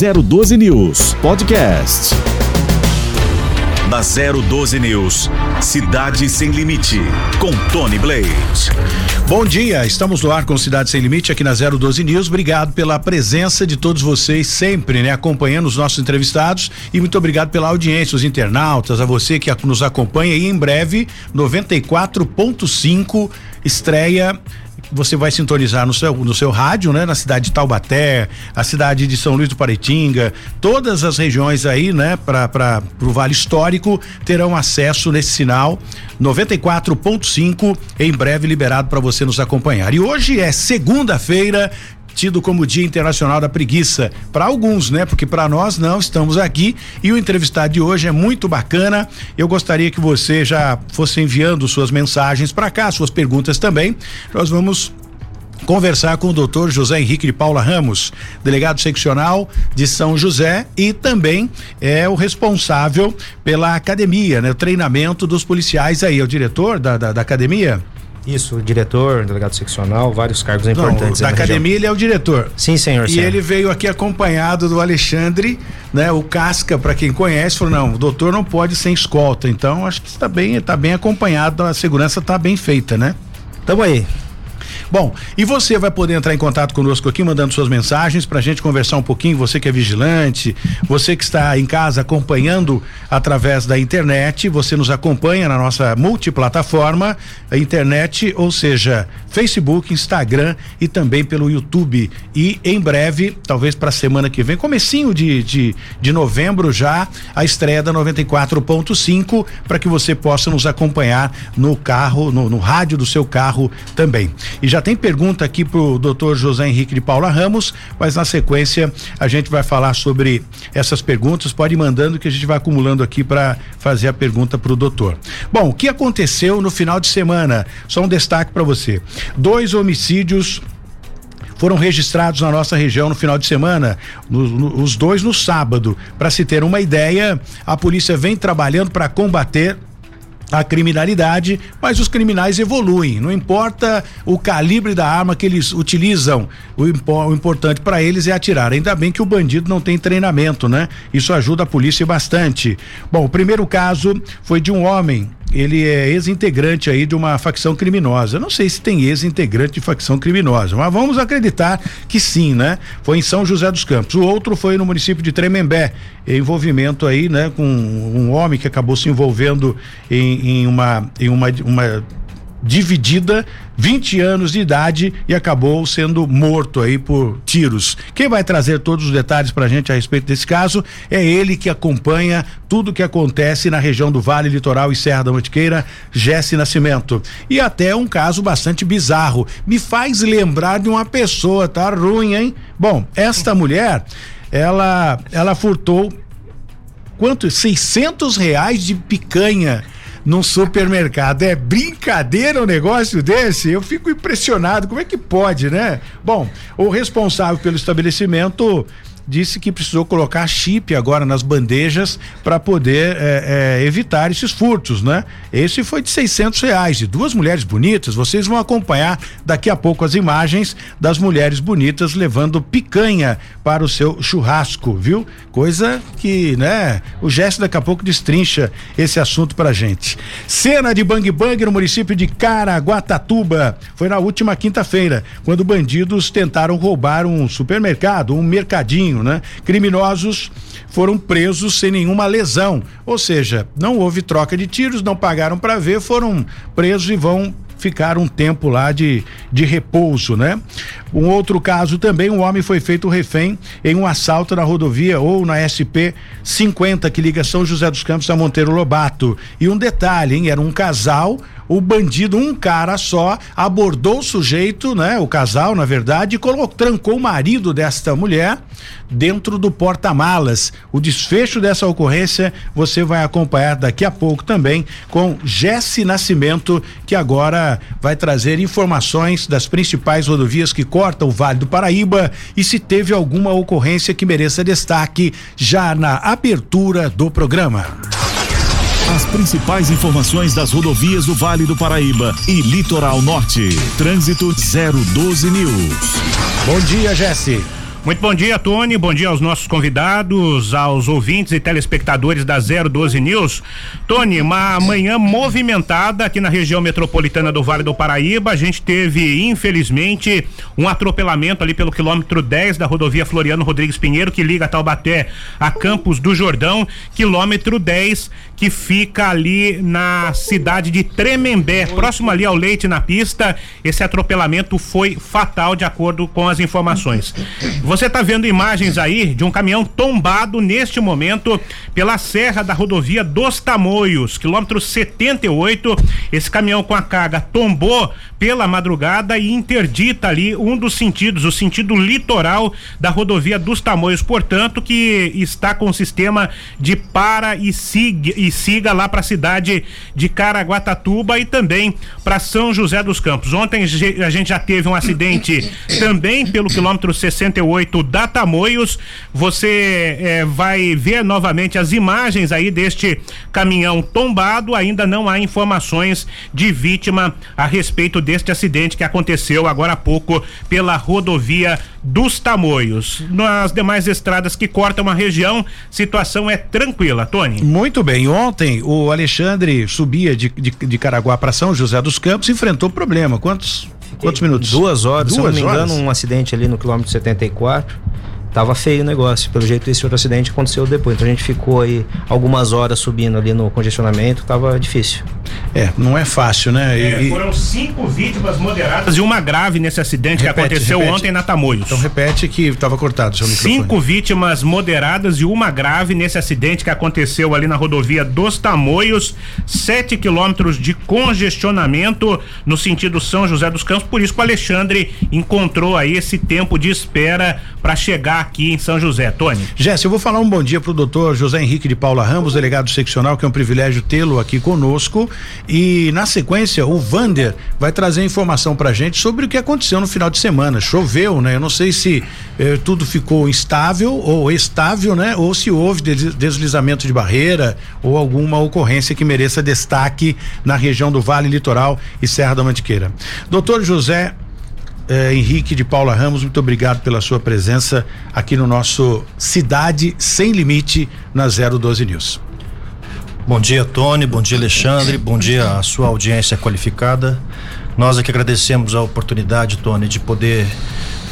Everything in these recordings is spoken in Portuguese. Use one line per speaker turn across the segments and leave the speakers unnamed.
012 News Podcast.
Na 012 News, Cidade Sem Limite, com Tony Blade.
Bom dia, estamos no ar com Cidade Sem Limite aqui na 012 News. Obrigado pela presença de todos vocês sempre, né, acompanhando os nossos entrevistados e muito obrigado pela audiência, os internautas, a você que nos acompanha e em breve 94.5 estreia você vai sintonizar no seu, no seu rádio, né? Na cidade de Taubaté, a cidade de São Luís do Paraitinga, todas as regiões aí, né? Para o Vale Histórico terão acesso nesse sinal 94.5 em breve liberado para você nos acompanhar. E hoje é segunda-feira, tido como Dia Internacional da Preguiça. Para alguns, né? Porque para nós não, estamos aqui e o entrevistado de hoje é muito bacana. Eu gostaria que você já fosse enviando suas mensagens para cá, suas perguntas também. Nós vamos conversar com o doutor José Henrique de Paula Ramos, delegado seccional de São José e também é o responsável pela academia, né? O treinamento dos policiais aí, é o diretor da, da, da academia?
Isso, diretor, delegado seccional, vários cargos importantes.
Não, da academia região. ele é o diretor.
Sim, senhor.
E ele veio aqui acompanhado do Alexandre, né? O Casca, para quem conhece, falou: não, o doutor não pode sem escolta. Então, acho que está bem, está bem acompanhado, a segurança está bem feita, né?
Tamo aí.
Bom, e você vai poder entrar em contato conosco aqui, mandando suas mensagens para a gente conversar um pouquinho. Você que é vigilante, você que está em casa acompanhando através da internet, você nos acompanha na nossa multiplataforma, a internet, ou seja, Facebook, Instagram e também pelo YouTube. E em breve, talvez para a semana que vem, comecinho de, de, de novembro já, a estreia da 94.5 para que você possa nos acompanhar no carro, no, no rádio do seu carro também. E já tem pergunta aqui pro doutor José Henrique de Paula Ramos, mas na sequência a gente vai falar sobre essas perguntas. Pode ir mandando que a gente vai acumulando aqui para fazer a pergunta pro doutor. Bom, o que aconteceu no final de semana? Só um destaque para você. Dois homicídios foram registrados na nossa região no final de semana, no, no, os dois no sábado. Para se ter uma ideia, a polícia vem trabalhando para combater a criminalidade, mas os criminais evoluem. Não importa o calibre da arma que eles utilizam, o, o importante para eles é atirar. Ainda bem que o bandido não tem treinamento, né? Isso ajuda a polícia bastante. Bom, o primeiro caso foi de um homem ele é ex-integrante aí de uma facção criminosa. Não sei se tem ex-integrante de facção criminosa, mas vamos acreditar que sim, né? Foi em São José dos Campos. O outro foi no município de Tremembé, envolvimento aí, né, com um homem que acabou se envolvendo em, em uma em uma, uma dividida, 20 anos de idade e acabou sendo morto aí por tiros. Quem vai trazer todos os detalhes para a gente a respeito desse caso é ele que acompanha tudo que acontece na região do Vale Litoral e Serra da Mantiqueira, Jesse Nascimento. E até um caso bastante bizarro. Me faz lembrar de uma pessoa, tá ruim, hein? Bom, esta mulher, ela, ela furtou quanto? 600 reais de picanha num supermercado. É brincadeira um negócio desse? Eu fico impressionado. Como é que pode, né? Bom, o responsável pelo estabelecimento disse que precisou colocar chip agora nas bandejas para poder é, é, evitar esses furtos, né? Esse foi de 600 reais de duas mulheres bonitas. Vocês vão acompanhar daqui a pouco as imagens das mulheres bonitas levando picanha para o seu churrasco, viu? Coisa que, né? O gesto daqui a pouco destrincha esse assunto pra gente. Cena de bang bang no município de Caraguatatuba. Foi na última quinta-feira, quando bandidos tentaram roubar um supermercado, um mercadinho né? Criminosos foram presos sem nenhuma lesão, ou seja, não houve troca de tiros, não pagaram para ver, foram presos e vão ficar um tempo lá de, de repouso, né? Um outro caso também, um homem foi feito refém em um assalto na rodovia ou na SP 50 que liga São José dos Campos a Monteiro Lobato. E um detalhe, hein? Era um casal, o bandido, um cara só, abordou o sujeito, né? O casal, na verdade, e colocou, trancou o marido desta mulher dentro do porta-malas. O desfecho dessa ocorrência você vai acompanhar daqui a pouco também com Jesse Nascimento, que agora vai trazer informações das principais rodovias que cortam o Vale do Paraíba e se teve alguma ocorrência que mereça destaque já na abertura do programa.
As principais informações das rodovias do Vale do Paraíba e Litoral Norte. Trânsito 012 News.
Bom dia, Jesse.
Muito bom dia, Tony. Bom dia aos nossos convidados, aos ouvintes e telespectadores da 012 News. Tony, uma manhã movimentada aqui na região metropolitana do Vale do Paraíba. A gente teve, infelizmente, um atropelamento ali pelo quilômetro 10 da rodovia Floriano Rodrigues Pinheiro, que liga Taubaté a Campos do Jordão, quilômetro 10, que fica ali na cidade de Tremembé, próximo ali ao Leite na pista. Esse atropelamento foi fatal, de acordo com as informações. Você está vendo imagens aí de um caminhão tombado neste momento pela serra da rodovia dos Tamoios, quilômetro 78. Esse caminhão com a carga tombou pela madrugada e interdita ali um dos sentidos, o sentido litoral da rodovia dos Tamoios, portanto, que está com o sistema de para e siga, e siga lá para a cidade de Caraguatatuba e também para São José dos Campos. Ontem a gente já teve um acidente também pelo quilômetro 68 8 da Tamoios. Você é, vai ver novamente as imagens aí deste caminhão tombado. Ainda não há informações de vítima a respeito deste acidente que aconteceu agora há pouco pela rodovia dos Tamoios. Nas demais estradas que cortam a região, situação é tranquila, Tony.
Muito bem. Ontem o Alexandre subia de, de, de Caraguá para São José dos Campos e enfrentou problema. Quantos Quantos minutos?
Duas horas,
Duas
se eu não me
horas?
engano, um acidente ali no quilômetro 74. Tava feio o negócio. Pelo jeito, esse outro acidente aconteceu depois. Então a gente ficou aí algumas horas subindo ali no congestionamento. Tava difícil.
É, não é fácil, né?
É,
E- e-
foram cinco vítimas moderadas e uma grave nesse acidente
Repete,
que aconteceu
repete.
ontem na Tamoios.
Então repete que estava cortado o seu microfone.
Cinco vítimas moderadas e uma grave nesse acidente que aconteceu ali na rodovia dos Tamoios, sete quilômetros de congestionamento no sentido São José dos Campos. Por isso que o Alexandre encontrou aí esse tempo de espera para chegar aqui em São José. Tony.
Jéssica, eu vou falar um bom dia pro doutor José Henrique de Paula Ramos, delegado seccional, que é um privilégio tê-lo aqui conosco. E na sequência, o Vander vai trazer informação pra gente sobre o que aconteceu no final de semana. Choveu, né? Eu não sei se eh, tudo ficou instável ou estável, né? Ou se houve des- deslizamento de barreira ou alguma ocorrência que mereça destaque na região do Vale Litoral e Serra da Mantiqueira. Doutor José eh, Henrique de Paula Ramos, muito obrigado pela sua presença aqui no nosso Cidade Sem Limite na 012 News.
Bom dia, Tony. Bom dia, Alexandre. Bom dia à sua audiência qualificada. Nós aqui agradecemos a oportunidade, Tony, de poder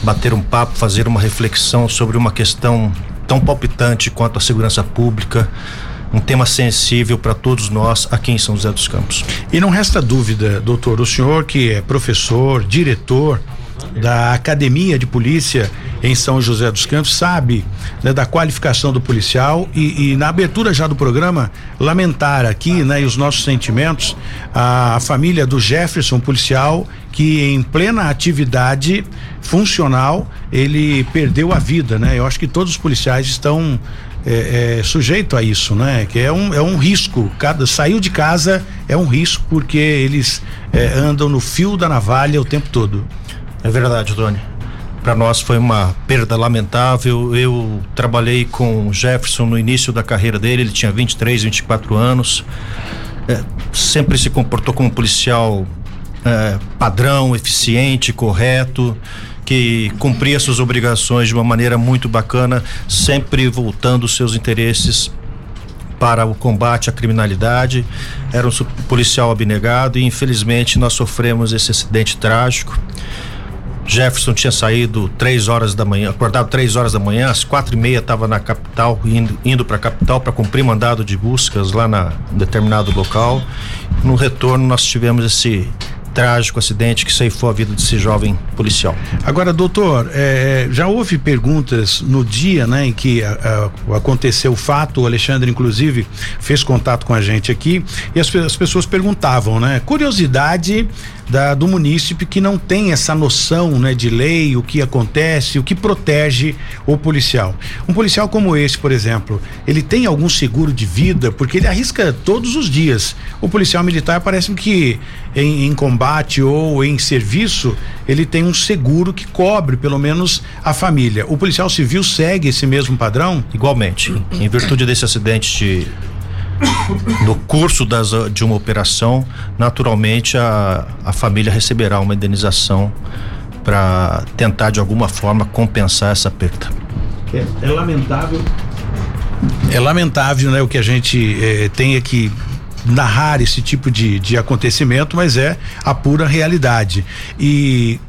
bater um papo, fazer uma reflexão sobre uma questão tão palpitante quanto a segurança pública, um tema sensível para todos nós aqui em São José dos Campos.
E não resta dúvida, doutor, o senhor que é professor, diretor da Academia de Polícia em São José dos Campos, sabe né, da qualificação do policial e, e na abertura já do programa, lamentar aqui, né, e os nossos sentimentos, a, a família do Jefferson, policial, que em plena atividade funcional, ele perdeu a vida, né? Eu acho que todos os policiais estão é, é, sujeito a isso, né? Que é um, é um risco. Cada saiu de casa é um risco porque eles é, andam no fio da navalha o tempo todo.
É verdade, Tony. Para nós foi uma perda lamentável. Eu trabalhei com o Jefferson no início da carreira dele, ele tinha 23, 24 anos. É, sempre se comportou como um policial é, padrão, eficiente, correto, que cumpria suas obrigações de uma maneira muito bacana, sempre voltando seus interesses para o combate à criminalidade. Era um policial abnegado e infelizmente nós sofremos esse acidente trágico. Jefferson tinha saído três horas da manhã, acordado três horas da manhã, às quatro e meia estava na capital, indo, indo para a capital para cumprir mandado de buscas lá na em determinado local. No retorno nós tivemos esse trágico acidente que ceifou a vida desse jovem policial.
Agora, doutor, é, já houve perguntas no dia, né, em que a- a- aconteceu o fato. O Alexandre, inclusive, fez contato com a gente aqui e as, as pessoas perguntavam, né? Curiosidade da, do munícipe que não tem essa noção, né, de lei, o que acontece, o que protege o policial. Um policial como esse, por exemplo, ele tem algum seguro de vida porque ele arrisca todos os dias. O policial militar parece que em, em combate ou em serviço ele tem um seguro que cobre pelo menos a família. O policial civil segue esse mesmo padrão?
Igualmente, em virtude desse acidente de, no curso das, de uma operação, naturalmente a, a família receberá uma indenização para tentar de alguma forma compensar essa perda.
É, é lamentável. É lamentável, né, o que a gente eh, tenha que narrar esse tipo de, de acontecimento, mas é a pura realidade. E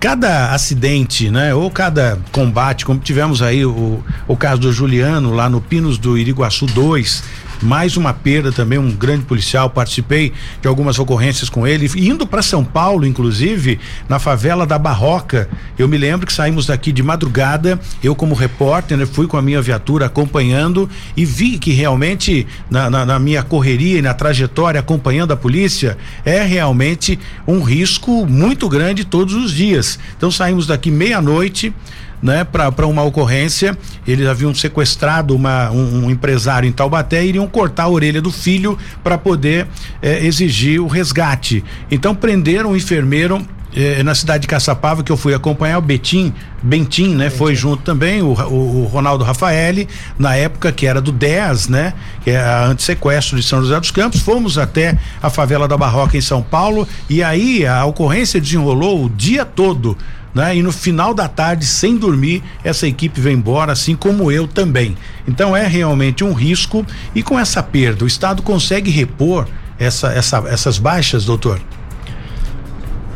cada acidente, né, ou cada combate, como tivemos aí o, o caso do Juliano lá no Pinos do Iriguaçu 2, mais uma perda também, um grande policial, participei de algumas ocorrências com ele, indo para São Paulo, inclusive, na favela da Barroca. Eu me lembro que saímos daqui de madrugada, eu como repórter, né, fui com a minha viatura acompanhando e vi que realmente na, na, na minha correria e na trajetória acompanhando a polícia é realmente um risco muito grande todos os dias. Então saímos daqui meia-noite, né, para uma ocorrência. Eles haviam sequestrado uma, um, um, empresário em Taubaté e iriam cortar a orelha do filho para poder eh, exigir o resgate. Então prenderam o enfermeiro eh, na cidade de Caçapava que eu fui acompanhar o Betim, Bentim, né? Foi junto também o, o, o, Ronaldo Rafaeli, na época que era do 10, né? Que é a antissequestro de São José dos Campos. Fomos até a favela da Barroca em São Paulo e aí a ocorrência desenrolou o dia todo né? E no final da tarde, sem dormir, essa equipe vem embora, assim como eu também. Então é realmente um risco e com essa perda, o Estado consegue repor essa, essa, essas baixas, doutor?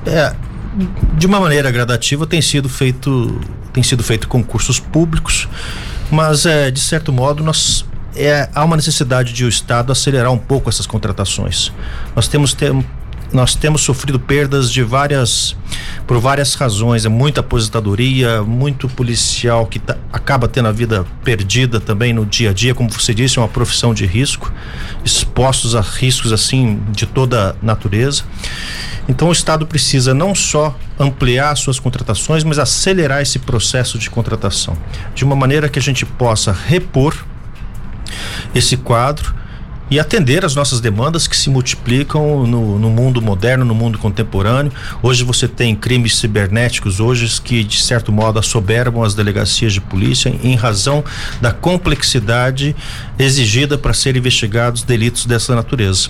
É, de uma maneira gradativa tem sido feito tem sido feito concursos públicos, mas é, de certo modo nós é, há uma necessidade de o Estado acelerar um pouco essas contratações. Nós temos nós temos sofrido perdas de várias por várias razões, é muita aposentadoria, muito policial que tá, acaba tendo a vida perdida também no dia a dia, como você disse, é uma profissão de risco, expostos a riscos assim de toda natureza. Então o Estado precisa não só ampliar suas contratações, mas acelerar esse processo de contratação, de uma maneira que a gente possa repor esse quadro e atender as nossas demandas que se multiplicam no, no, mundo moderno, no mundo contemporâneo. Hoje você tem crimes cibernéticos hoje que de certo modo assoberbam as delegacias de polícia em, razão da complexidade exigida para serem investigados delitos dessa natureza.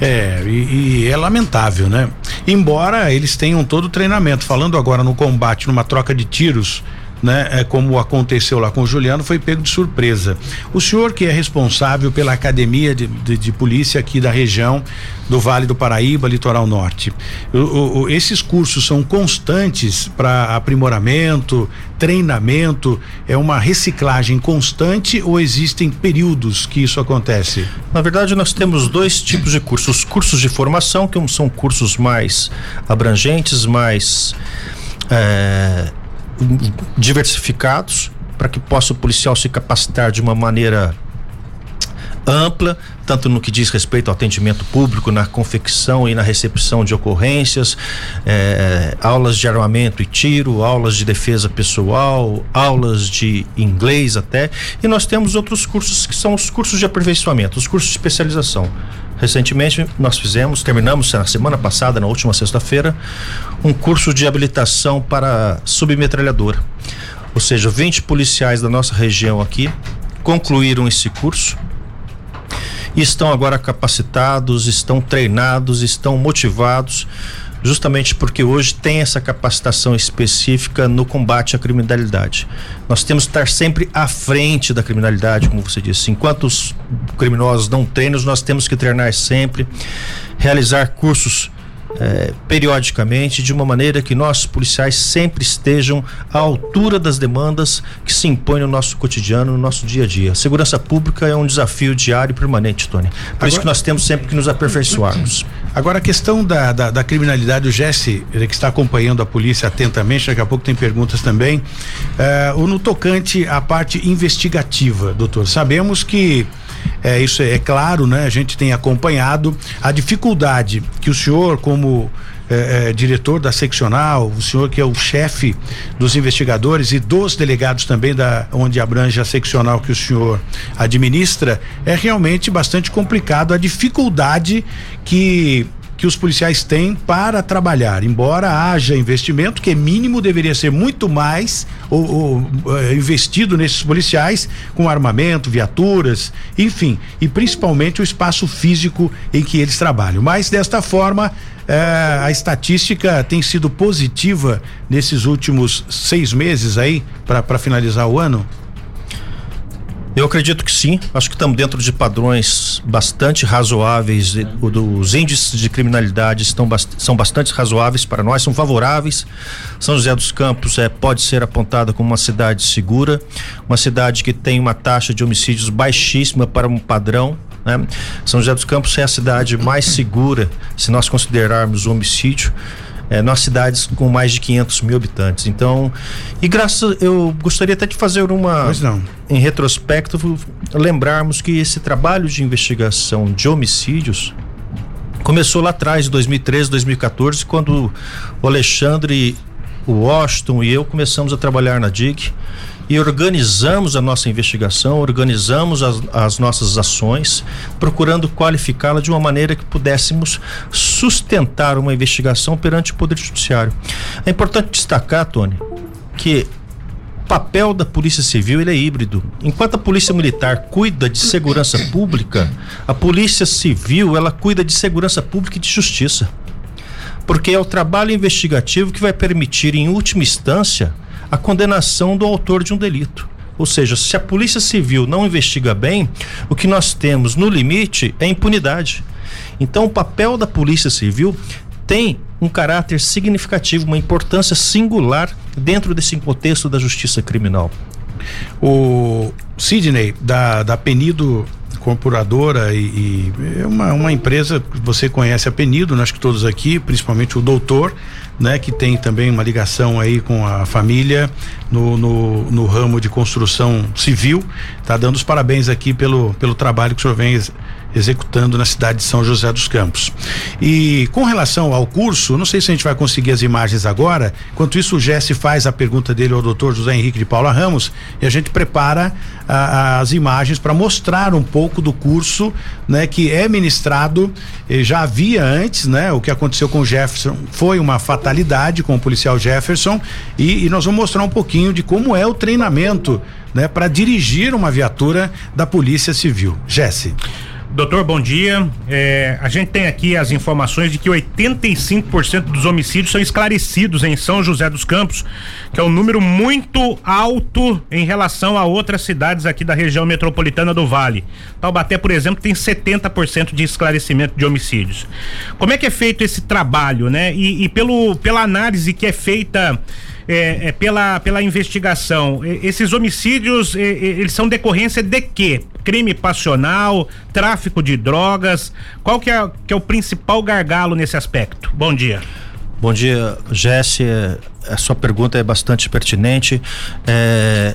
É, e, e, é lamentável, né? Embora eles tenham todo o treinamento, falando agora no combate, numa troca de tiros né, é, como aconteceu lá com o Juliano, foi pego de surpresa. O senhor que é responsável pela academia de, de, de polícia aqui da região do Vale do Paraíba, Litoral Norte, o, o, esses cursos são constantes para aprimoramento, treinamento, é uma reciclagem constante ou existem períodos que isso acontece?
Na verdade, nós temos dois tipos de cursos: os cursos de formação, que são cursos mais abrangentes, mais é, diversificados para que possa o policial se capacitar de uma maneira ampla, tanto no que diz respeito ao atendimento público, na confecção e na recepção de ocorrências, eh, aulas de armamento e tiro, aulas de defesa pessoal, aulas de inglês até, e nós temos outros cursos que são os cursos de aperfeiçoamento, os cursos de especialização. Recentemente nós fizemos, terminamos na semana passada, na última sexta-feira, um curso de habilitação para submetralhadora. Ou seja, 20 policiais da nossa região aqui concluíram esse curso estão agora capacitados, estão treinados, estão motivados justamente porque hoje tem essa capacitação específica no combate à criminalidade. Nós temos que estar sempre à frente da criminalidade, como você disse. Enquanto os criminosos não treinam, nós temos que treinar sempre, realizar cursos é, periodicamente, de uma maneira que nossos policiais sempre estejam à altura das demandas que se impõem no nosso cotidiano, no nosso dia a dia. segurança pública é um desafio diário e permanente, Tony. Por Agora, isso que nós temos sempre que nos aperfeiçoarmos.
Agora, a questão da, da, da criminalidade, o Jesse, ele que está acompanhando a polícia atentamente, daqui a pouco tem perguntas também. Uh, no tocante à parte investigativa, doutor, sabemos que é, isso é, é claro, né? A gente tem acompanhado a dificuldade que o senhor, como é, é, diretor da seccional, o senhor que é o chefe dos investigadores e dos delegados também da onde abrange a seccional que o senhor administra, é realmente bastante complicado a dificuldade que que os policiais têm para trabalhar. Embora haja investimento, que é mínimo, deveria ser muito mais ou, ou, é, investido nesses policiais, com armamento, viaturas, enfim, e principalmente o espaço físico em que eles trabalham. Mas desta forma, é, a estatística tem sido positiva nesses últimos seis meses aí, para finalizar o ano?
Eu acredito que sim. Acho que estamos dentro de padrões bastante razoáveis. Os índices de criminalidade estão são bastante razoáveis para nós, são favoráveis. São José dos Campos é, pode ser apontada como uma cidade segura, uma cidade que tem uma taxa de homicídios baixíssima para um padrão. Né? São José dos Campos é a cidade mais segura se nós considerarmos o homicídio é, nas cidades com mais de 500 mil habitantes. Então, e graças, eu gostaria até de fazer uma, em retrospecto, lembrarmos que esse trabalho de investigação de homicídios começou lá atrás, em 2013, 2014, quando o Alexandre, o Washington e eu começamos a trabalhar na DIG e organizamos a nossa investigação, organizamos as, as nossas ações, procurando qualificá-la de uma maneira que pudéssemos sustentar uma investigação perante o Poder Judiciário. É importante destacar, Tony, que o papel da Polícia Civil ele é híbrido. Enquanto a Polícia Militar cuida de segurança pública, a Polícia Civil ela cuida de segurança pública e de justiça. Porque é o trabalho investigativo que vai permitir, em última instância, a condenação do autor de um delito. Ou seja, se a Polícia Civil não investiga bem, o que nós temos no limite é impunidade. Então, o papel da Polícia Civil tem um caráter significativo, uma importância singular dentro desse contexto da justiça criminal.
O Sidney, da, da Penido Corporadora e, e é uma, uma empresa que você conhece a Penido, né? acho que todos aqui, principalmente o doutor, né, que tem também uma ligação aí com a família no, no, no ramo de construção civil. Tá dando os parabéns aqui pelo, pelo trabalho que o senhor vem executando na cidade de São José dos Campos. E com relação ao curso, não sei se a gente vai conseguir as imagens agora. Enquanto isso, o Jesse faz a pergunta dele ao doutor José Henrique de Paula Ramos e a gente prepara a, as imagens para mostrar um pouco do curso, né, que é ministrado. Já havia antes, né? O que aconteceu com o Jefferson foi uma fatalidade com o policial Jefferson e, e nós vamos mostrar um pouquinho de como é o treinamento, né, para dirigir uma viatura da Polícia Civil. Jesse.
Doutor, bom dia. É, a gente tem aqui as informações de que 85% dos homicídios são esclarecidos em São José dos Campos, que é um número muito alto em relação a outras cidades aqui da região metropolitana do Vale. Taubaté, por exemplo, tem 70% de esclarecimento de homicídios. Como é que é feito esse trabalho, né? E, e pelo, pela análise que é feita é, é, pela, pela investigação, esses homicídios, eles são decorrência de quê? Crime passional, tráfico de drogas? Qual que é, que é o principal gargalo nesse aspecto? Bom dia.
Bom dia, Jesse. A sua pergunta é bastante pertinente. É,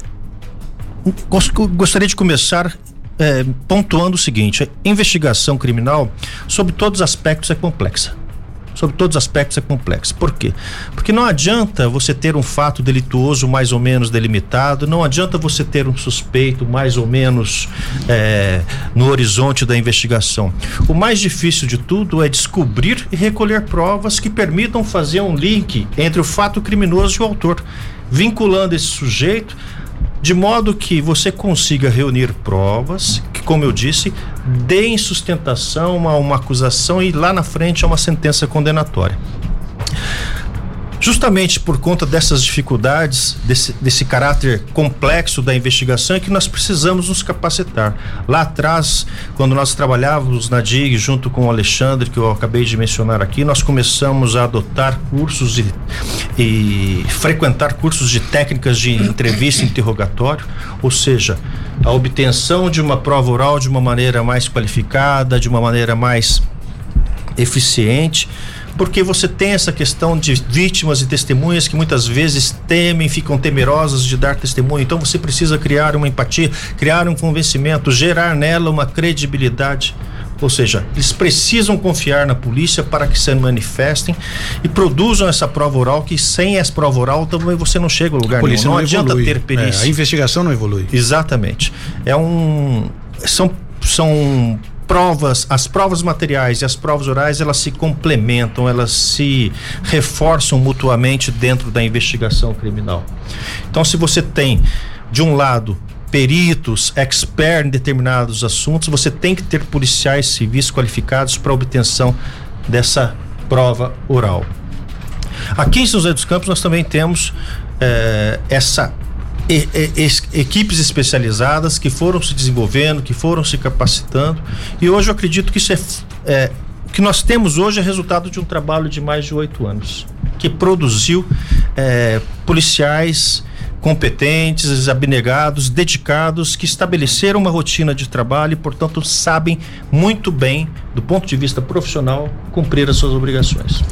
gostaria de começar é, pontuando o seguinte: a investigação criminal, sob todos os aspectos, é complexa sobre todos os aspectos é complexo. Por quê? Porque não adianta você ter um fato delituoso mais ou menos delimitado, não adianta você ter um suspeito mais ou menos é, no horizonte da investigação. O mais difícil de tudo é descobrir e recolher provas que permitam fazer um link entre o fato criminoso e o autor, vinculando esse sujeito de modo que você consiga reunir provas que, como eu disse, deem sustentação a uma acusação e lá na frente a uma sentença condenatória. Justamente por conta dessas dificuldades, desse, desse caráter complexo da investigação, é que nós precisamos nos capacitar. Lá atrás, quando nós trabalhávamos na DIG junto com o Alexandre, que eu acabei de mencionar aqui, nós começamos a adotar cursos e, e frequentar cursos de técnicas de entrevista e interrogatório, ou seja, a obtenção de uma prova oral de uma maneira mais qualificada, de uma maneira mais eficiente porque você tem essa questão de vítimas e testemunhas que muitas vezes temem, ficam temerosas de dar testemunho. Então você precisa criar uma empatia, criar um convencimento, gerar nela uma credibilidade. Ou seja, eles precisam confiar na polícia para que se manifestem e produzam essa prova oral, que sem essa prova oral também você não chega a lugar a nenhum. Não, não adianta evolui. ter perícia.
É, a investigação não evolui.
Exatamente. É um. São, são provas, as provas materiais e as provas orais, elas se complementam, elas se reforçam mutuamente dentro da investigação criminal. Então, se você tem, de um lado, peritos, experts em determinados assuntos, você tem que ter policiais civis qualificados para obtenção dessa prova oral. Aqui em São José dos Campos nós também temos eh, essa e, e, equipes especializadas que foram se desenvolvendo, que foram se capacitando. E hoje eu acredito que isso é, é que nós temos hoje é resultado de um trabalho de mais de oito anos que produziu é, policiais competentes, abnegados, dedicados, que estabeleceram uma rotina de trabalho e, portanto, sabem muito bem, do ponto de vista profissional, cumprir as suas obrigações.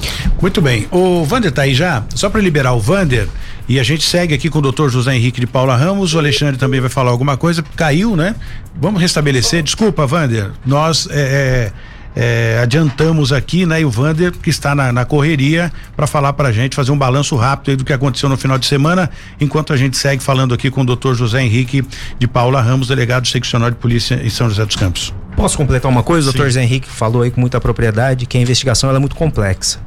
Muito bem. O Vander tá aí já? Só para liberar o Vander, e a gente segue aqui com o doutor José Henrique de Paula Ramos. O Alexandre também vai falar alguma coisa. Caiu, né? Vamos restabelecer. Desculpa, Vander. Nós. É, é é, adiantamos aqui, né? E o Vander, que está na, na correria, para falar para a gente, fazer um balanço rápido do que aconteceu no final de semana, enquanto a gente segue falando aqui com o doutor José Henrique de Paula Ramos, delegado seccional de polícia em São José dos Campos.
Posso completar uma coisa? O doutor José Henrique falou aí com muita propriedade que a investigação é muito complexa.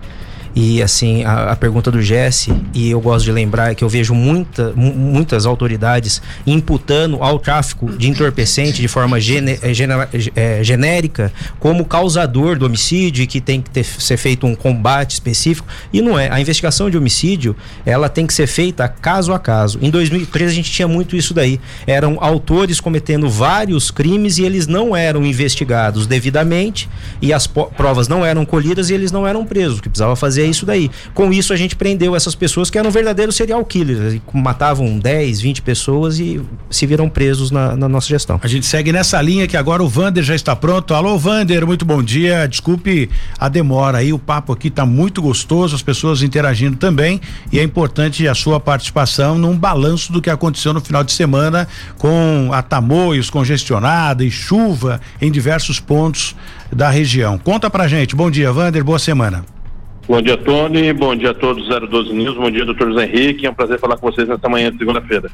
E assim, a, a, pergunta do Jesse, e eu gosto de lembrar que eu vejo muita, muitas autoridades imputando ao tráfico de entorpecente de forma gene, é, genérica como causador do homicídio e que tem que ter, ser feito um combate específico. E não é. A investigação de homicídio, ela tem que ser feita caso a caso. Em 2013 a gente tinha muito isso daí. Eram autores cometendo vários crimes e eles não eram investigados devidamente e as provas não eram colhidas e eles não eram presos. O que precisava fazer é isso daí. Com isso, a gente prendeu essas pessoas que eram verdadeiros serial killers, matavam 10, 20 pessoas e se viram presos na, na nossa gestão.
A gente segue nessa linha que agora o Vander já está pronto. Alô, Vander, muito bom dia. Desculpe a demora aí, o papo aqui está muito gostoso, as pessoas interagindo também e é importante a sua participação num balanço do que aconteceu no final de semana com a Tamoios congestionada e chuva em diversos pontos da região. Conta pra gente. Bom dia, Vander, boa semana.
Bom dia, Tony. Bom dia a todos 012 News. Bom dia, doutor José Henrique. É um prazer falar com vocês nesta manhã de segunda-feira.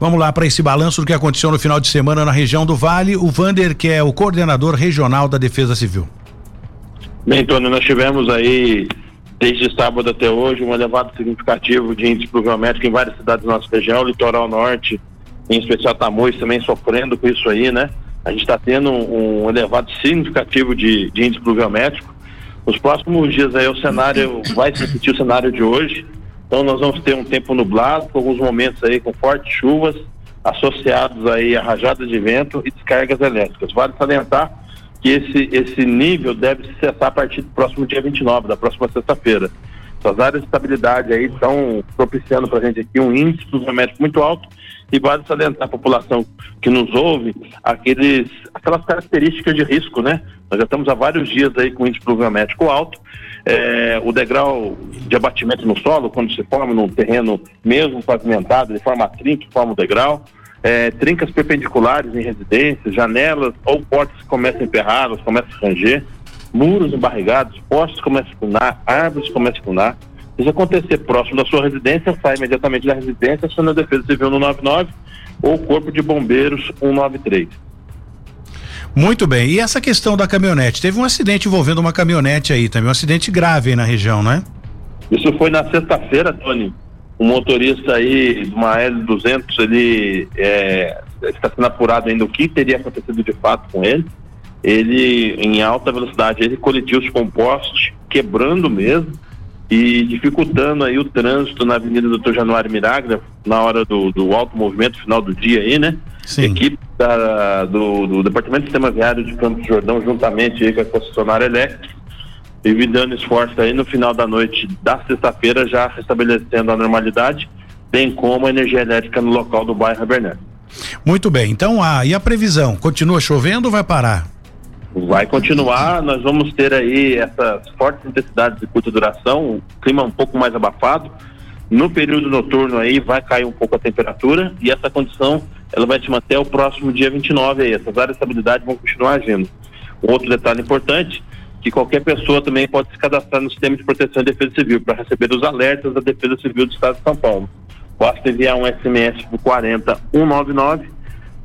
Vamos lá para esse balanço do que aconteceu no final de semana na região do Vale. O Vander, que é o coordenador regional da Defesa Civil.
Bem, Tony, nós tivemos aí, desde sábado até hoje, um elevado significativo de índice pluviométrico em várias cidades da nossa região, litoral norte, em especial Tamoios, também sofrendo com isso aí, né? A gente está tendo um, um elevado significativo de, de índice pluviométrico. Os próximos dias aí o cenário vai se repetir o cenário de hoje. Então nós vamos ter um tempo nublado, com alguns momentos aí com fortes chuvas associados aí a rajadas de vento e descargas elétricas. Vale salientar que esse esse nível deve se cessar a partir do próximo dia 29, da próxima sexta-feira. Essas áreas de estabilidade aí estão propiciando para a gente aqui um índice pluviométrico muito alto e vale salientar a população que nos ouve aqueles, aquelas características de risco, né? Nós já estamos há vários dias aí com índice pluviométrico alto. É, o degrau de abatimento no solo, quando se forma num terreno mesmo pavimentado, de forma trinca, forma o degrau. É, trincas perpendiculares em residências, janelas ou portas que começam a emperrar, começam a ranger, muros embarrigados, postes começam a funar, árvores começam a funar. Se acontecer próximo da sua residência, sai imediatamente da residência, aciona a Defesa Civil no 99 ou Corpo de Bombeiros 193.
Muito bem. E essa questão da caminhonete? Teve um acidente envolvendo uma caminhonete aí também, um acidente grave aí na região, não é?
Isso foi na sexta-feira, Tony. Um motorista aí de uma L200, ele é, está sendo apurado ainda o que teria acontecido de fato com ele. Ele, em alta velocidade, ele colidiu os compostos, quebrando mesmo e dificultando aí o trânsito na Avenida Doutor Januário Miraglia na hora do, do alto movimento final do dia aí, né? Sim. Equipe da, do, do, Departamento de Sistema Viário de Campos Jordão, juntamente aí com a concessionária elétrica, dando esforço aí no final da noite da sexta-feira, já restabelecendo a normalidade, bem como a energia elétrica no local do bairro Bernardo.
Muito bem, então a, e a previsão? Continua chovendo ou vai parar?
Vai continuar, nós vamos ter aí essas fortes intensidades de curta duração, clima um pouco mais abafado. No período noturno aí vai cair um pouco a temperatura e essa condição ela vai se manter o próximo dia 29 aí. Essas áreas de estabilidade vão continuar agindo. Outro detalhe importante, que qualquer pessoa também pode se cadastrar no sistema de proteção e defesa civil para receber os alertas da Defesa Civil do Estado de São Paulo. Basta enviar um SMS para 40 199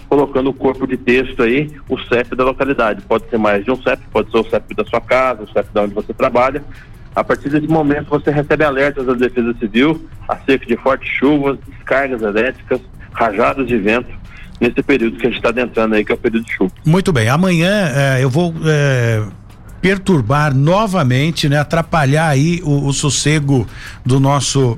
colocando o corpo de texto aí, o CEP da localidade. Pode ser mais de um CEP, pode ser o CEP da sua casa, o CEP da onde você trabalha. A partir desse momento você recebe alertas da Defesa Civil acerca de fortes chuvas, descargas elétricas, rajadas de vento nesse período que a gente está adentrando aí, que é o período de chuva.
Muito bem. Amanhã eh, eu vou eh, perturbar novamente, né? Atrapalhar aí o, o sossego do nosso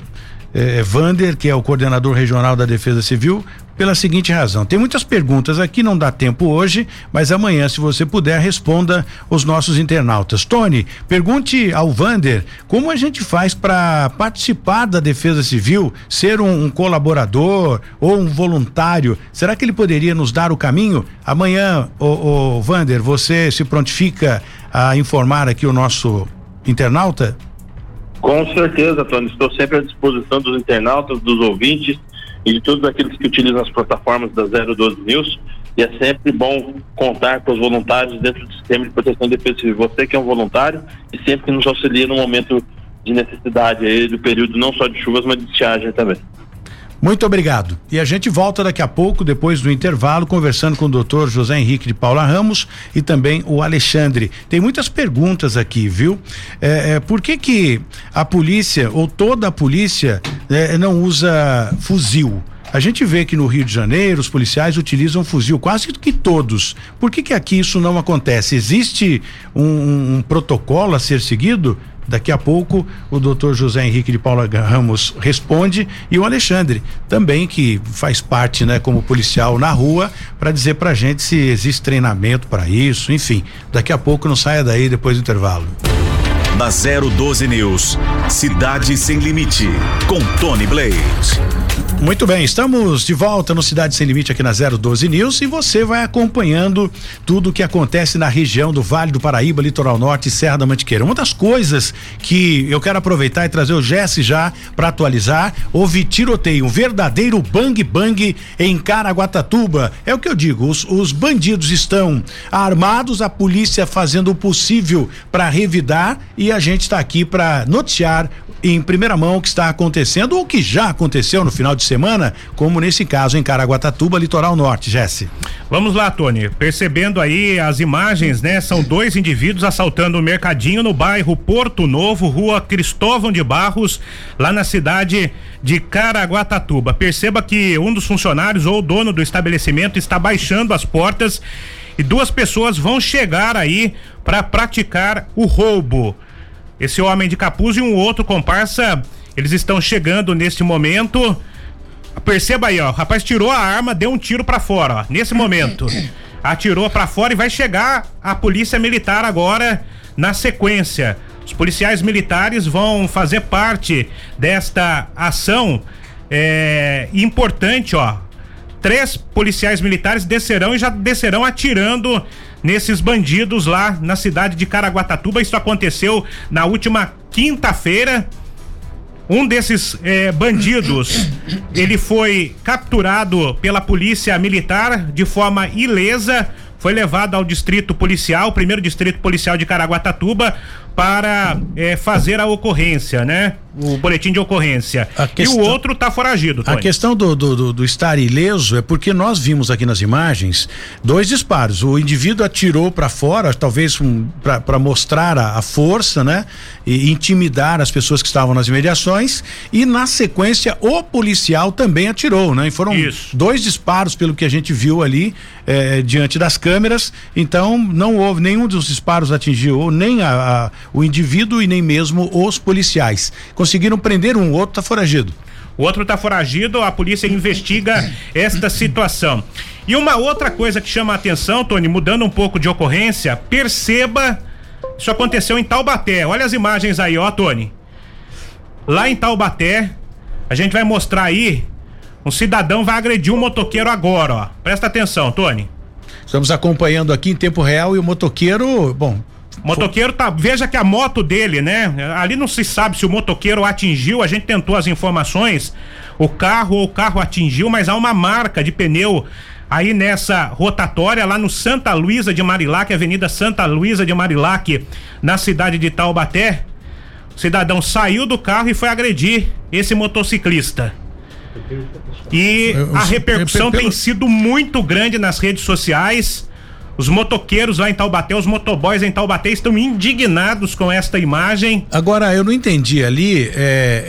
eh, Vander, que é o coordenador regional da Defesa Civil, pela seguinte razão. Tem muitas perguntas aqui, não dá tempo hoje, mas amanhã, se você puder, responda os nossos internautas. Tony, pergunte ao Vander como a gente faz para participar da Defesa Civil, ser um, um, colaborador ou um voluntário. Será que ele poderia nos dar o caminho? Amanhã, o, o Vander, você se prontifica a informar aqui o nosso internauta?
Com certeza, Tony. Estou sempre à disposição dos internautas, dos ouvintes e de todos aqueles que utilizam as plataformas da 012 News. E é sempre bom contar com os voluntários dentro do sistema de proteção e defesa civil. Você que é um voluntário e sempre que nos auxilia no momento de necessidade aí do período não só de chuvas, mas de estiagem também.
Muito obrigado. E a gente volta daqui a pouco, depois do intervalo, conversando com o doutor José Henrique de Paula Ramos e também o Alexandre. Tem muitas perguntas aqui, viu? É, é, por que que a polícia, ou toda a polícia, é, não usa fuzil? A gente vê que no Rio de Janeiro os policiais utilizam fuzil, quase que todos. Por que que aqui isso não acontece? Existe um, um protocolo a ser seguido? Daqui a pouco o doutor José Henrique de Paula Ramos responde e o Alexandre também que faz parte, né, como policial na rua para dizer pra gente se existe treinamento para isso, enfim. Daqui a pouco não saia daí depois do intervalo.
Na 012 News, Cidade Sem Limite, com Tony Blade.
Muito bem, estamos de volta no Cidade Sem Limite aqui na 012 News e você vai acompanhando tudo o que acontece na região do Vale do Paraíba, Litoral Norte e Serra da Mantiqueira. Uma das coisas que eu quero aproveitar e trazer o Jesse já para atualizar, houve tiroteio, um verdadeiro bang bang em Caraguatatuba. É o que eu digo, os, os bandidos estão armados, a polícia fazendo o possível para revidar e a gente está aqui para noticiar em primeira mão o que está acontecendo ou que já aconteceu no final de semana, como nesse caso em Caraguatatuba, litoral norte, Jesse.
Vamos lá, Tony. Percebendo aí as imagens, né? São dois indivíduos assaltando o mercadinho no bairro Porto Novo, rua Cristóvão de Barros, lá na cidade de Caraguatatuba. Perceba que um dos funcionários ou dono do estabelecimento está baixando as portas e duas pessoas vão chegar aí para praticar o roubo. Esse homem de capuz e um outro comparsa, eles estão chegando neste momento. Perceba aí, ó, o rapaz tirou a arma, deu um tiro para fora, ó, nesse momento. Atirou para fora e vai chegar a polícia militar agora na sequência. Os policiais militares vão fazer parte desta ação é, importante, ó. Três policiais militares descerão e já descerão atirando nesses bandidos lá na cidade de Caraguatatuba. Isso aconteceu na última quinta-feira. Um desses eh, bandidos, ele foi capturado pela polícia militar de forma ilesa, foi levado ao distrito policial, primeiro distrito policial de Caraguatatuba, para é, fazer a ocorrência, né? O boletim de ocorrência. Questão, e o outro está foragido.
Tony. A questão do, do, do, estar ileso é porque nós vimos aqui nas imagens dois disparos. O indivíduo atirou para fora, talvez um, para mostrar a, a, força, né? E intimidar as pessoas que estavam nas imediações. E na sequência, o policial também atirou, né? E foram Isso. dois disparos, pelo que a gente viu ali eh, diante das câmeras. Então, não houve nenhum dos disparos atingiu nem a, a o indivíduo e nem mesmo os policiais. Conseguiram prender um, o outro está foragido.
O outro está foragido, a polícia investiga esta situação. E uma outra coisa que chama a atenção, Tony, mudando um pouco de ocorrência, perceba, isso aconteceu em Taubaté. Olha as imagens aí, ó, Tony. Lá em Taubaté, a gente vai mostrar aí, um cidadão vai agredir um motoqueiro agora, ó. Presta atenção, Tony.
Estamos acompanhando aqui em tempo real e o motoqueiro, bom,
Motoqueiro tá. Veja que a moto dele, né? Ali não se sabe se o motoqueiro atingiu, a gente tentou as informações. O carro ou o carro atingiu, mas há uma marca de pneu aí nessa rotatória lá no Santa Luísa de Marilac, Avenida Santa Luísa de Marilac, na cidade de Taubaté. O cidadão saiu do carro e foi agredir esse motociclista. E a repercussão tem sido muito grande nas redes sociais. Os motoqueiros lá em Taubaté, os motoboys em Taubaté estão indignados com esta imagem.
Agora, eu não entendi ali, é,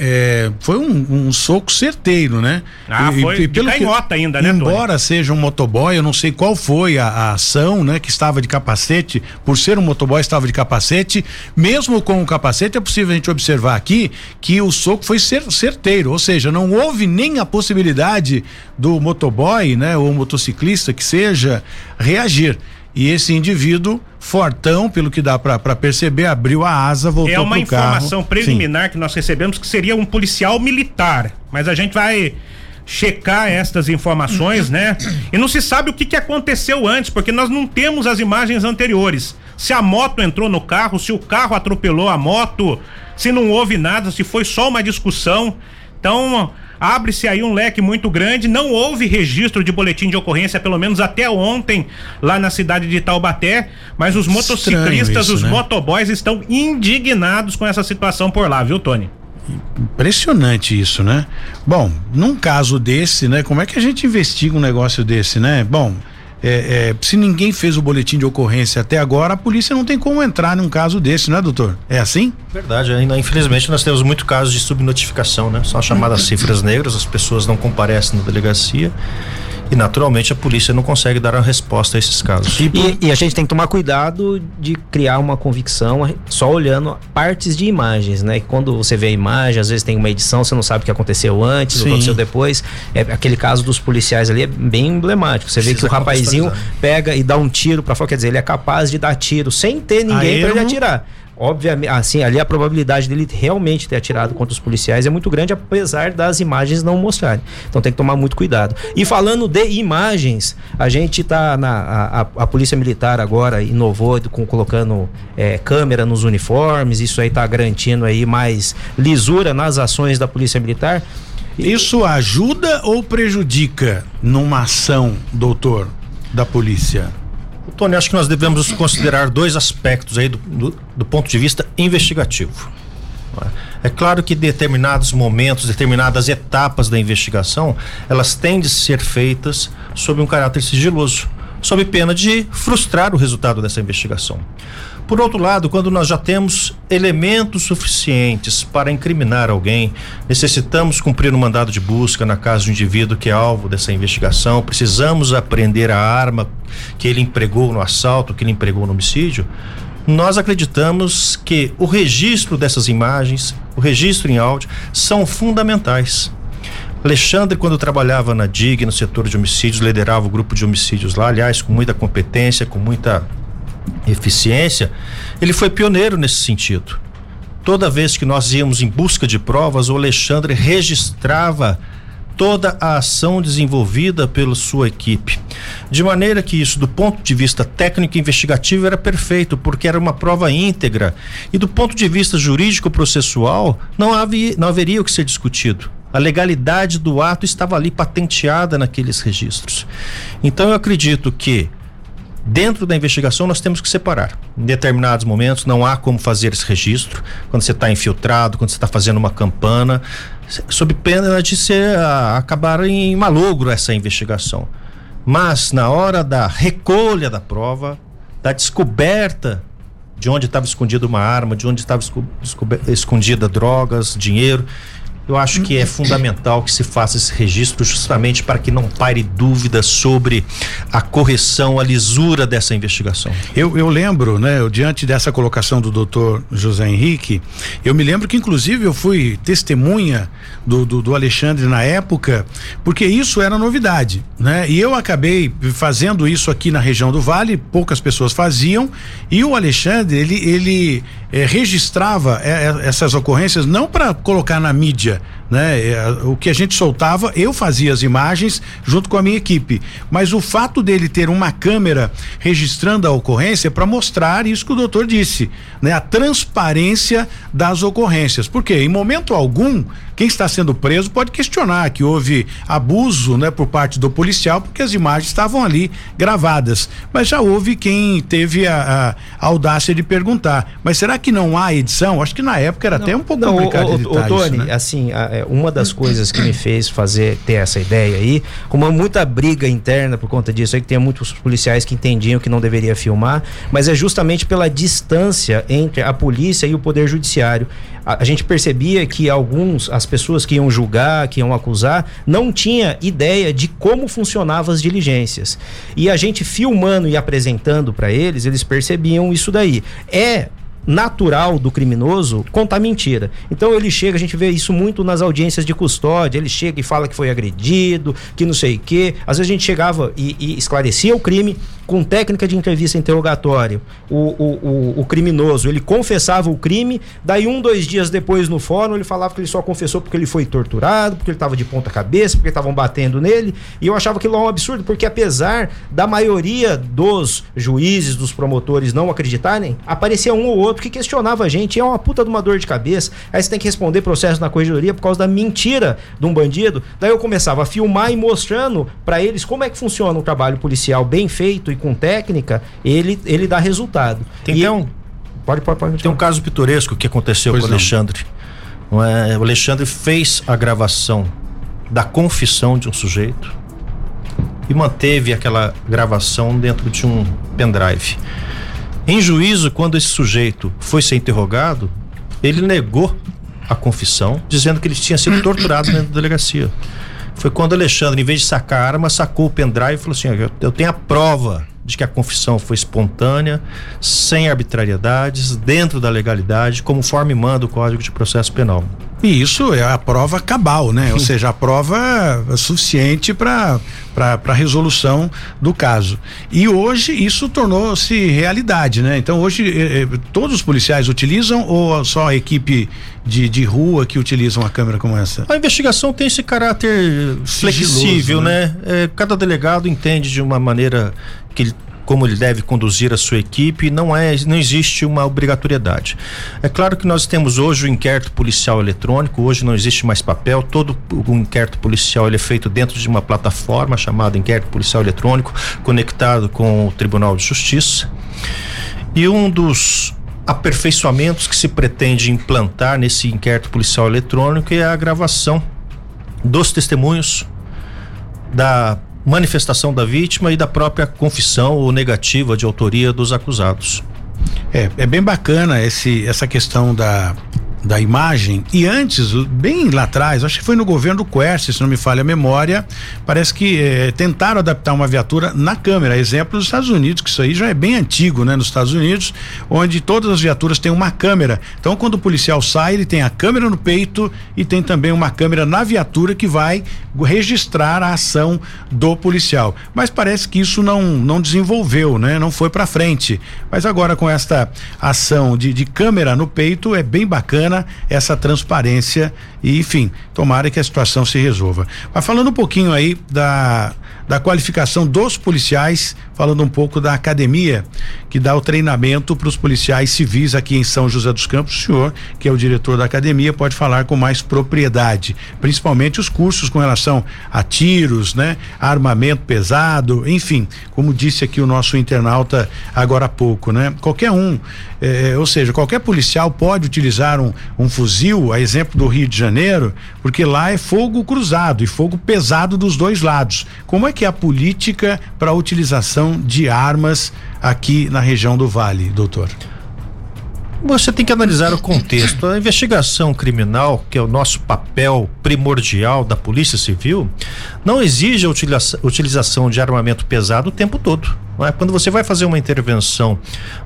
é, foi um, um soco certeiro, né?
Ah, foi de canhota ainda, né, Tony?
Embora seja um motoboy, eu não sei qual foi a, a ação, né? Que estava de capacete, por ser um motoboy estava de capacete, mesmo com o capacete é possível a gente observar aqui que o soco foi cer- certeiro, ou seja, não houve nem a possibilidade do motoboy, né? Ou motociclista que seja, reagir. E esse indivíduo, fortão, pelo que dá pra pra perceber, abriu a asa, voltou
É uma
pro carro.
informação
Sim.
preliminar que nós recebemos que seria um policial militar. Mas a gente vai checar estas informações, né? E não se sabe o que, que aconteceu antes, porque nós não temos as imagens anteriores. Se a moto entrou no carro, se o carro atropelou a moto, se não houve nada, se foi só uma discussão. Então, abre-se aí um leque muito grande. Não houve registro de boletim de ocorrência, pelo menos até ontem, lá na cidade de Taubaté. Mas os motociclistas,
isso,
os
né?
motoboys estão indignados com essa situação por lá, viu, Tony?
Impressionante isso, né? Bom, num caso desse, né? Como é que a gente investiga um negócio desse, né? Bom, é, é, se ninguém fez o boletim de ocorrência até agora, a polícia não tem como entrar num caso desse, né, doutor? É assim?
Verdade, ainda infelizmente nós temos muito casos de subnotificação, né? São as chamadas cifras negras, as pessoas não comparecem na delegacia e naturalmente a polícia não consegue dar a resposta a esses casos.
E, e a gente tem que tomar cuidado de criar uma convicção só olhando partes de imagens, né? Quando você vê a imagem, às vezes tem uma edição, você não sabe o que aconteceu antes, o
Sim.
que aconteceu depois. É, aquele caso dos policiais ali é bem emblemático. Você vê que
Precisa
o rapazinho pega e dá um tiro pra fora, quer dizer, ele é capaz de dar tiro sem ter ninguém
Aí
pra ele atirar. Obviamente, assim, ali a probabilidade dele realmente ter atirado contra os policiais é muito grande, apesar das imagens não mostrarem. Então tem que tomar muito cuidado. E falando de imagens, a gente tá na. A, a- Polícia Militar agora inovou com, colocando é, câmera nos uniformes, isso aí tá garantindo aí mais lisura nas ações da Polícia Militar.
Isso ajuda ou prejudica numa ação, doutor, da polícia?
Tony, acho que nós devemos considerar dois aspectos aí do, do- do ponto de vista investigativo. É claro que determinados momentos, determinadas etapas da investigação, elas têm de ser feitas sob um caráter sigiloso, sob pena de frustrar o resultado dessa investigação. Por outro lado, quando nós já temos elementos suficientes para incriminar alguém, necessitamos cumprir um mandado de busca na casa do indivíduo que é alvo dessa investigação, precisamos apreender a arma que ele empregou no assalto, que ele empregou no homicídio, nós acreditamos que o registro dessas imagens, o registro em áudio, são fundamentais. Alexandre, quando trabalhava na DIG, no setor de homicídios, liderava o grupo de homicídios lá, aliás, com muita competência, com muita eficiência, ele foi pioneiro nesse sentido. Toda vez que nós íamos em busca de provas, o Alexandre registrava toda a ação desenvolvida pela sua equipe. De maneira que isso, do ponto de vista técnico e investigativo, era perfeito, porque era uma prova íntegra. E do ponto de vista jurídico-processual, não, havia, não haveria o que ser discutido. A legalidade do ato estava ali patenteada naqueles registros. Então eu acredito que Dentro da investigação, nós temos que separar. Em determinados momentos, não há como fazer esse registro. Quando você está infiltrado, quando você está fazendo uma campana, sob pena de ser, ah, acabar em malogro essa investigação. Mas, na hora da recolha da prova, da descoberta de onde estava escondida uma arma, de onde estava escondida drogas, dinheiro, eu acho que é fundamental que se faça esse registro justamente para que não paire dúvidas sobre a correção, a lisura dessa investigação.
Eu, eu lembro, né, eu, diante dessa colocação do doutor José Henrique, eu me lembro que inclusive eu fui testemunha do, do, do Alexandre na época, porque isso era novidade, né? E eu acabei fazendo isso aqui na região do Vale, poucas pessoas faziam, e o Alexandre, ele, ele eh, registrava eh, essas ocorrências não para colocar na mídia, né? É, o que a gente soltava, eu fazia as imagens junto com a minha equipe. Mas o fato dele ter uma câmera registrando a ocorrência é para mostrar isso que o doutor disse, né? A transparência das ocorrências. Porque em momento algum quem está sendo preso pode questionar que houve abuso, né, por parte do policial, porque as imagens estavam ali gravadas. Mas já houve quem teve a, a, audácia de perguntar. Mas será que não há edição? Acho que na época era não, até um pouco não, complicado. O,
o, o Tony,
isso, né?
assim, a, é, uma das coisas que me fez fazer ter essa ideia aí, com uma muita briga interna por conta disso, aí que tem muitos policiais que entendiam que não deveria filmar, mas é justamente pela distância entre a polícia e o poder judiciário. A, a gente percebia que alguns, as pessoas que iam julgar, que iam acusar, não tinha ideia de como funcionavam as diligências. E a gente filmando e apresentando para eles, eles percebiam isso daí. É natural do criminoso contar mentira. Então ele chega, a gente vê isso muito nas audiências de custódia, ele chega e fala que foi agredido, que não sei o quê. Às vezes a gente chegava e, e esclarecia o crime com técnica de entrevista interrogatório. O, o, o, o, criminoso, ele confessava o crime, daí um, dois dias depois no fórum ele falava que ele só confessou porque ele foi torturado, porque ele estava de ponta cabeça, porque estavam batendo nele, e eu achava aquilo um absurdo, porque apesar da maioria dos juízes, dos promotores não acreditarem, aparecia um ou outro outro que questionava a gente. É uma puta de uma dor de cabeça. Aí você tem que responder processo na corregedoria por causa da mentira de um bandido. Daí eu começava a filmar e mostrando para eles como é que funciona um trabalho policial bem feito e com técnica, ele, ele dá resultado.
Tem e, um. Pode, pode, pode. Tem um caso pitoresco que aconteceu pois com o Alexandre. É, o Alexandre fez a gravação da confissão de um sujeito e manteve aquela gravação dentro de um pendrive. Em juízo, quando esse sujeito foi ser interrogado, ele negou a confissão, dizendo que ele tinha sido torturado dentro da delegacia. Foi quando Alexandre, em vez de sacar a arma, sacou o pendrive e falou assim: Eu tenho a prova de que a confissão foi espontânea, sem arbitrariedades, dentro da legalidade, conforme manda o Código de Processo Penal.
E isso é a prova cabal, né? Ou seja, a prova suficiente para para resolução do caso. E hoje isso tornou-se realidade, né? Então hoje eh, eh, todos os policiais utilizam ou só a equipe de, de rua que utilizam a câmera como essa?
A investigação tem esse caráter flexível, né? né? É, cada delegado entende de uma maneira que ele como ele deve conduzir a sua equipe, não é, não existe uma obrigatoriedade. É claro que nós temos hoje o inquérito policial eletrônico, hoje não existe mais papel, todo o inquérito policial ele é feito dentro de uma plataforma chamada inquérito policial eletrônico, conectado com o Tribunal de Justiça. E um dos aperfeiçoamentos que se pretende implantar nesse inquérito policial eletrônico é a gravação dos testemunhos da manifestação da vítima e da própria confissão ou negativa de autoria dos acusados.
É, é bem bacana esse, essa questão da da imagem. E antes, bem lá atrás, acho que foi no governo do Quercy, se não me falha a memória, parece que eh, tentaram adaptar uma viatura na câmera. Exemplo dos Estados Unidos, que isso aí já é bem antigo, né? Nos Estados Unidos, onde todas as viaturas têm uma câmera. Então, quando o policial sai, ele tem a câmera no peito e tem também uma câmera na viatura que vai registrar a ação do policial. Mas parece que isso não não desenvolveu, né? Não foi para frente. Mas agora com esta ação de, de câmera no peito é bem bacana bacana essa transparência e, enfim, tomara que a situação se resolva. Mas falando um pouquinho aí da da qualificação dos policiais, falando um pouco da academia que dá o treinamento para os policiais civis aqui em São José dos Campos. O senhor, que é o diretor da academia, pode falar com mais propriedade, principalmente os cursos com relação a tiros, né, armamento pesado, enfim, como disse aqui o nosso internauta agora há pouco, né? Qualquer um, eh, ou seja, qualquer policial pode utilizar um, um fuzil, a exemplo do Rio de Janeiro, porque lá é fogo cruzado e fogo pesado dos dois lados. Como é que é a política para a utilização de armas aqui na região do Vale, doutor?
Você tem que analisar o contexto. A investigação criminal, que é o nosso papel primordial da Polícia Civil, não exige a utilização de armamento pesado o tempo todo. É? Quando você vai fazer uma intervenção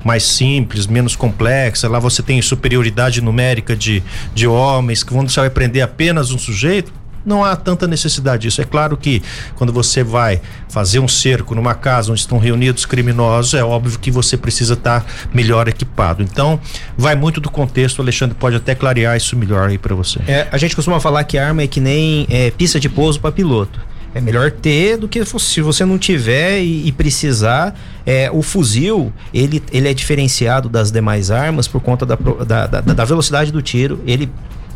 mais simples, menos complexa, lá você tem superioridade numérica de, de homens, que quando você vai prender apenas um sujeito, não há tanta necessidade disso. É claro que quando você vai fazer um cerco numa casa onde estão reunidos criminosos, é óbvio que você precisa estar melhor equipado. Então, vai muito do contexto. O Alexandre pode até clarear isso melhor aí para você.
É, a gente costuma falar que arma é que nem é, pista de pouso para piloto. É melhor ter do que se você não tiver e, e precisar. É, o fuzil, ele, ele é diferenciado das demais armas por conta da, da, da, da velocidade do tiro. Ele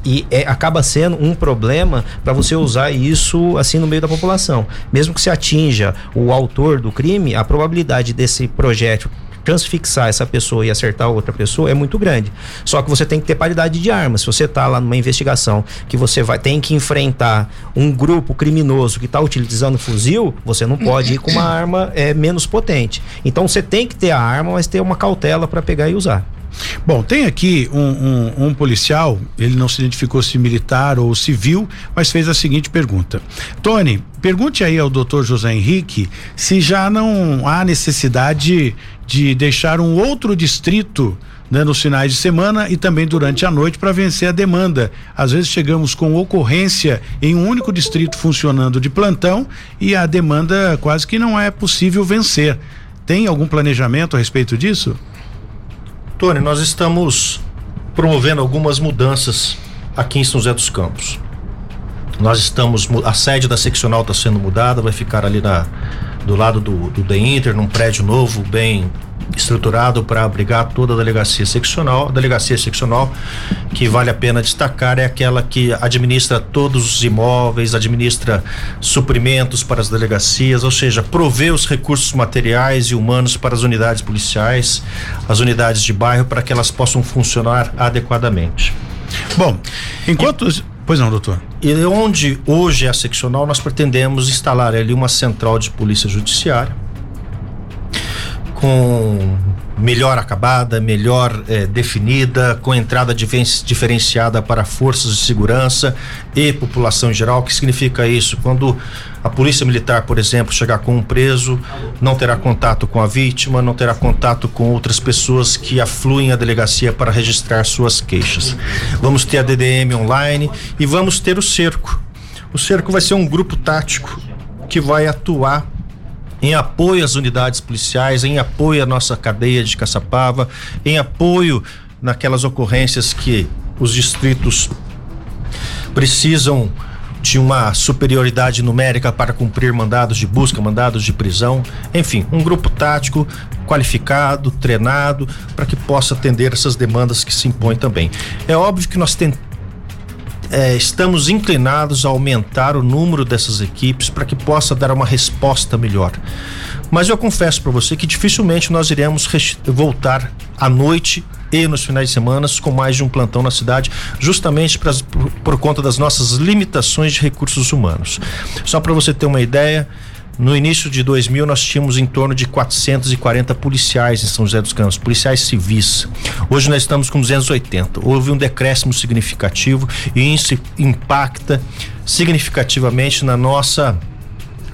E é, acaba sendo um problema para você usar isso assim no meio da população. Mesmo que se atinja o autor do crime, a probabilidade desse projétil transfixar essa pessoa e acertar outra pessoa é muito grande. Só que você tem que ter paridade de armas. Se você está lá numa investigação que você vai tem que enfrentar um grupo criminoso que está utilizando fuzil, você não pode ir com uma arma é, menos potente. Então você tem que ter a arma, mas ter uma cautela para pegar e usar.
Bom, tem aqui um, um, um, policial, ele não se identificou se militar ou civil, mas fez a seguinte pergunta. Tony, pergunte aí ao doutor José Henrique se já não há necessidade de deixar um outro distrito né, nos finais de semana e também durante a noite para vencer a demanda. Às vezes chegamos com ocorrência em um único distrito funcionando de plantão e a demanda quase que não é possível vencer. Tem algum planejamento a respeito disso?
Tony, nós estamos promovendo algumas mudanças aqui em São José dos Campos. Nós estamos, a sede da seccional está sendo mudada, vai ficar ali na, do lado do, do The Inter, num prédio novo, bem estruturado para abrigar toda a delegacia seccional. A delegacia seccional, que vale a pena destacar, é aquela que administra todos os imóveis, administra suprimentos para as delegacias, ou seja, provê os recursos materiais e humanos para as unidades policiais, as unidades de bairro, para que elas possam funcionar adequadamente.
Bom, enquanto. E... Pois não, doutor.
E onde hoje é a seccional, nós pretendemos instalar ali uma central de polícia judiciária com melhor acabada, melhor eh, definida, com entrada diferenciada para forças de segurança e população em geral. O que significa isso? Quando a polícia militar, por exemplo, chegar com um preso, não terá contato com a vítima, não terá contato com outras pessoas que afluem à delegacia para registrar suas queixas. Vamos ter a DDM online e vamos ter o cerco. O cerco vai ser um grupo tático que vai atuar em apoio às unidades policiais, em apoio à nossa cadeia de Caçapava, em apoio naquelas ocorrências que os distritos precisam de uma superioridade numérica para cumprir mandados de busca, mandados de prisão, enfim, um grupo tático qualificado, treinado, para que possa atender essas demandas que se impõem também. É óbvio que nós tentamos é, estamos inclinados a aumentar o número dessas equipes para que possa dar uma resposta melhor. Mas eu confesso para você que dificilmente nós iremos voltar à noite e nos finais de semana com mais de um plantão na cidade, justamente pra, por, por conta das nossas limitações de recursos humanos. Só para você ter uma ideia, no início de 2000, nós tínhamos em torno de 440 policiais em São José dos Campos, policiais civis. Hoje nós estamos com 280. Houve um decréscimo significativo e isso impacta significativamente na nossa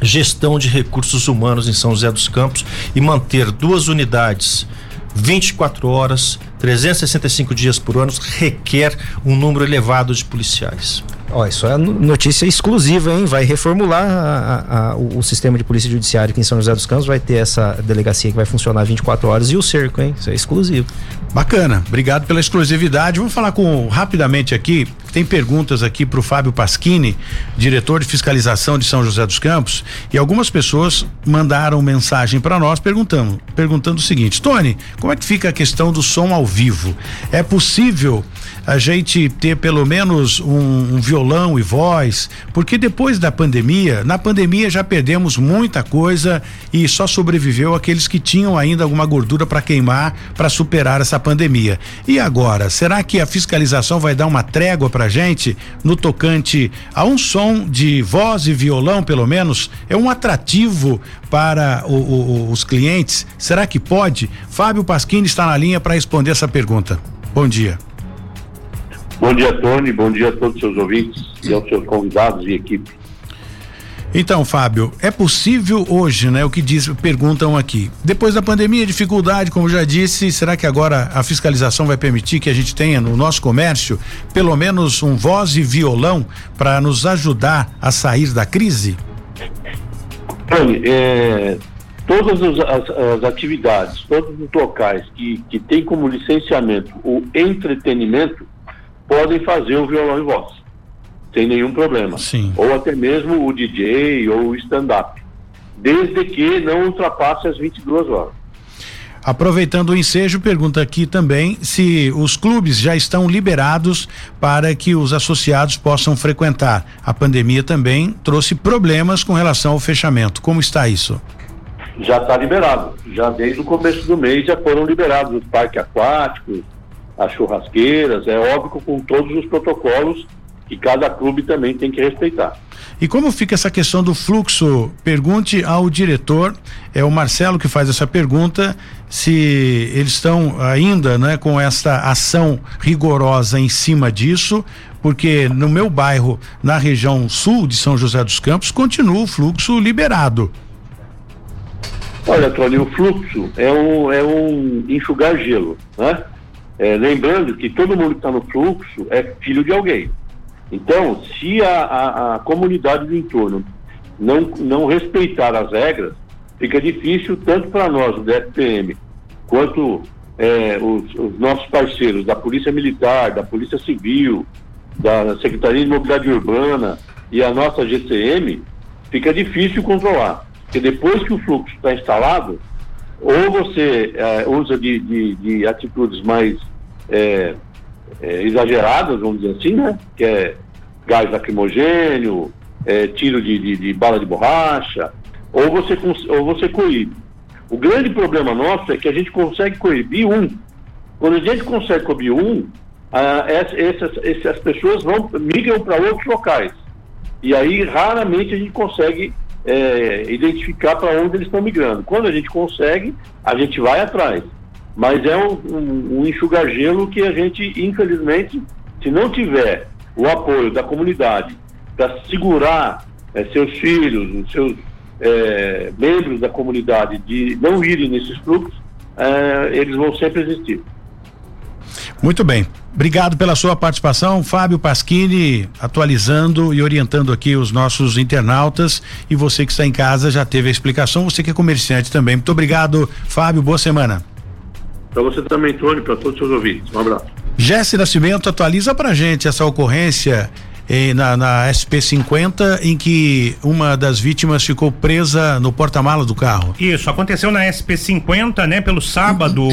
gestão de recursos humanos em São José dos Campos e manter duas unidades 24 horas, 365 dias por ano requer um número elevado de policiais.
Ó, isso é notícia exclusiva, hein? Vai reformular a, a, o, o, sistema de polícia judiciária aqui em São José dos Campos, vai ter essa delegacia que vai funcionar 24 horas e o cerco, hein? Isso é exclusivo.
Bacana, obrigado pela exclusividade. Vamos falar com rapidamente aqui. Tem perguntas aqui para o Fábio Pasquini, diretor de fiscalização de São José dos Campos, e algumas pessoas mandaram mensagem para nós perguntando, perguntando o seguinte: Tony, como é que fica a questão do som ao vivo? É possível a gente ter pelo menos um, um violão e voz, porque depois da pandemia, na pandemia já perdemos muita coisa e só sobreviveu aqueles que tinham ainda alguma gordura para queimar para superar essa pandemia. E agora, será que a fiscalização vai dar uma trégua pra gente no tocante a um som de voz e violão, pelo menos? É um atrativo para o, o, os clientes? Será que pode? Fábio Pasquini está na linha para responder essa pergunta. Bom dia.
Bom dia, Tony. Bom dia a todos os seus ouvintes e aos seus convidados e equipe.
Então, Fábio, é possível hoje, né? O que diz, perguntam aqui. Depois da pandemia, dificuldade, como já disse, será que agora a fiscalização vai permitir que a gente tenha no nosso comércio pelo menos um voz e violão para nos ajudar a sair da crise?
Tony, é, todas as, as, atividades, todos os locais que, que têm como licenciamento o entretenimento, podem fazer o violão e voz, sem nenhum problema.
Sim.
Ou até mesmo o DJ ou o stand-up, desde que não ultrapasse as 22 horas.
Aproveitando o ensejo, pergunta aqui também se os clubes já estão liberados para que os associados possam frequentar. A pandemia também trouxe problemas com relação ao fechamento. Como está isso?
Já está liberado. Já desde o começo do mês já foram liberados os parques aquáticos, as churrasqueiras, é óbvio com todos os protocolos que cada clube também tem que respeitar.
E como fica essa questão do fluxo? Pergunte ao diretor, é o Marcelo que faz essa pergunta, se eles estão ainda né, com essa ação rigorosa em cima disso, porque no meu bairro, na região sul de São José dos Campos, continua o fluxo liberado.
Olha, Tony, o fluxo é um, é um enxugar gelo, né? É, lembrando que todo mundo que está no fluxo é filho de alguém. Então, se a, a, a comunidade do entorno não, não respeitar as regras, fica difícil tanto para nós, do DFPM, quanto é, os, os, nossos parceiros da Polícia Militar, da Polícia Civil, da Secretaria de Mobilidade Urbana e a nossa GCM, fica difícil controlar. Porque depois que o fluxo está instalado, ou você é, usa de, de, de, atitudes mais é, exageradas, vamos dizer assim, né? Que é gás lacrimogênio, tiro de, de, de, bala de borracha, ou você, ou você coíbe. O grande problema nosso é que a gente consegue coibir um. Quando a gente consegue coibir um, ah, essas, essas pessoas vão, migram para outros locais. E aí, raramente, a gente consegue é, identificar para onde eles estão migrando. Quando a gente consegue, a gente vai atrás. Mas é um, um, um enxugar-gelo que a gente, infelizmente, se não tiver o apoio da comunidade para segurar é, seus filhos, seus é, membros da comunidade de não irem nesses fluxos, é, eles vão sempre existir.
Muito bem. Obrigado pela sua participação, Fábio Pasquini, atualizando e orientando aqui os nossos internautas. E você que está em casa já teve a explicação, você que é comerciante também. Muito obrigado, Fábio. Boa semana.
Para você também, Tony, para todos os seus ouvintes. Um abraço.
Jesse Nascimento atualiza pra gente essa ocorrência eh, na, na SP50 em que uma das vítimas ficou presa no porta-mala do carro.
Isso, aconteceu na SP50, né, pelo sábado,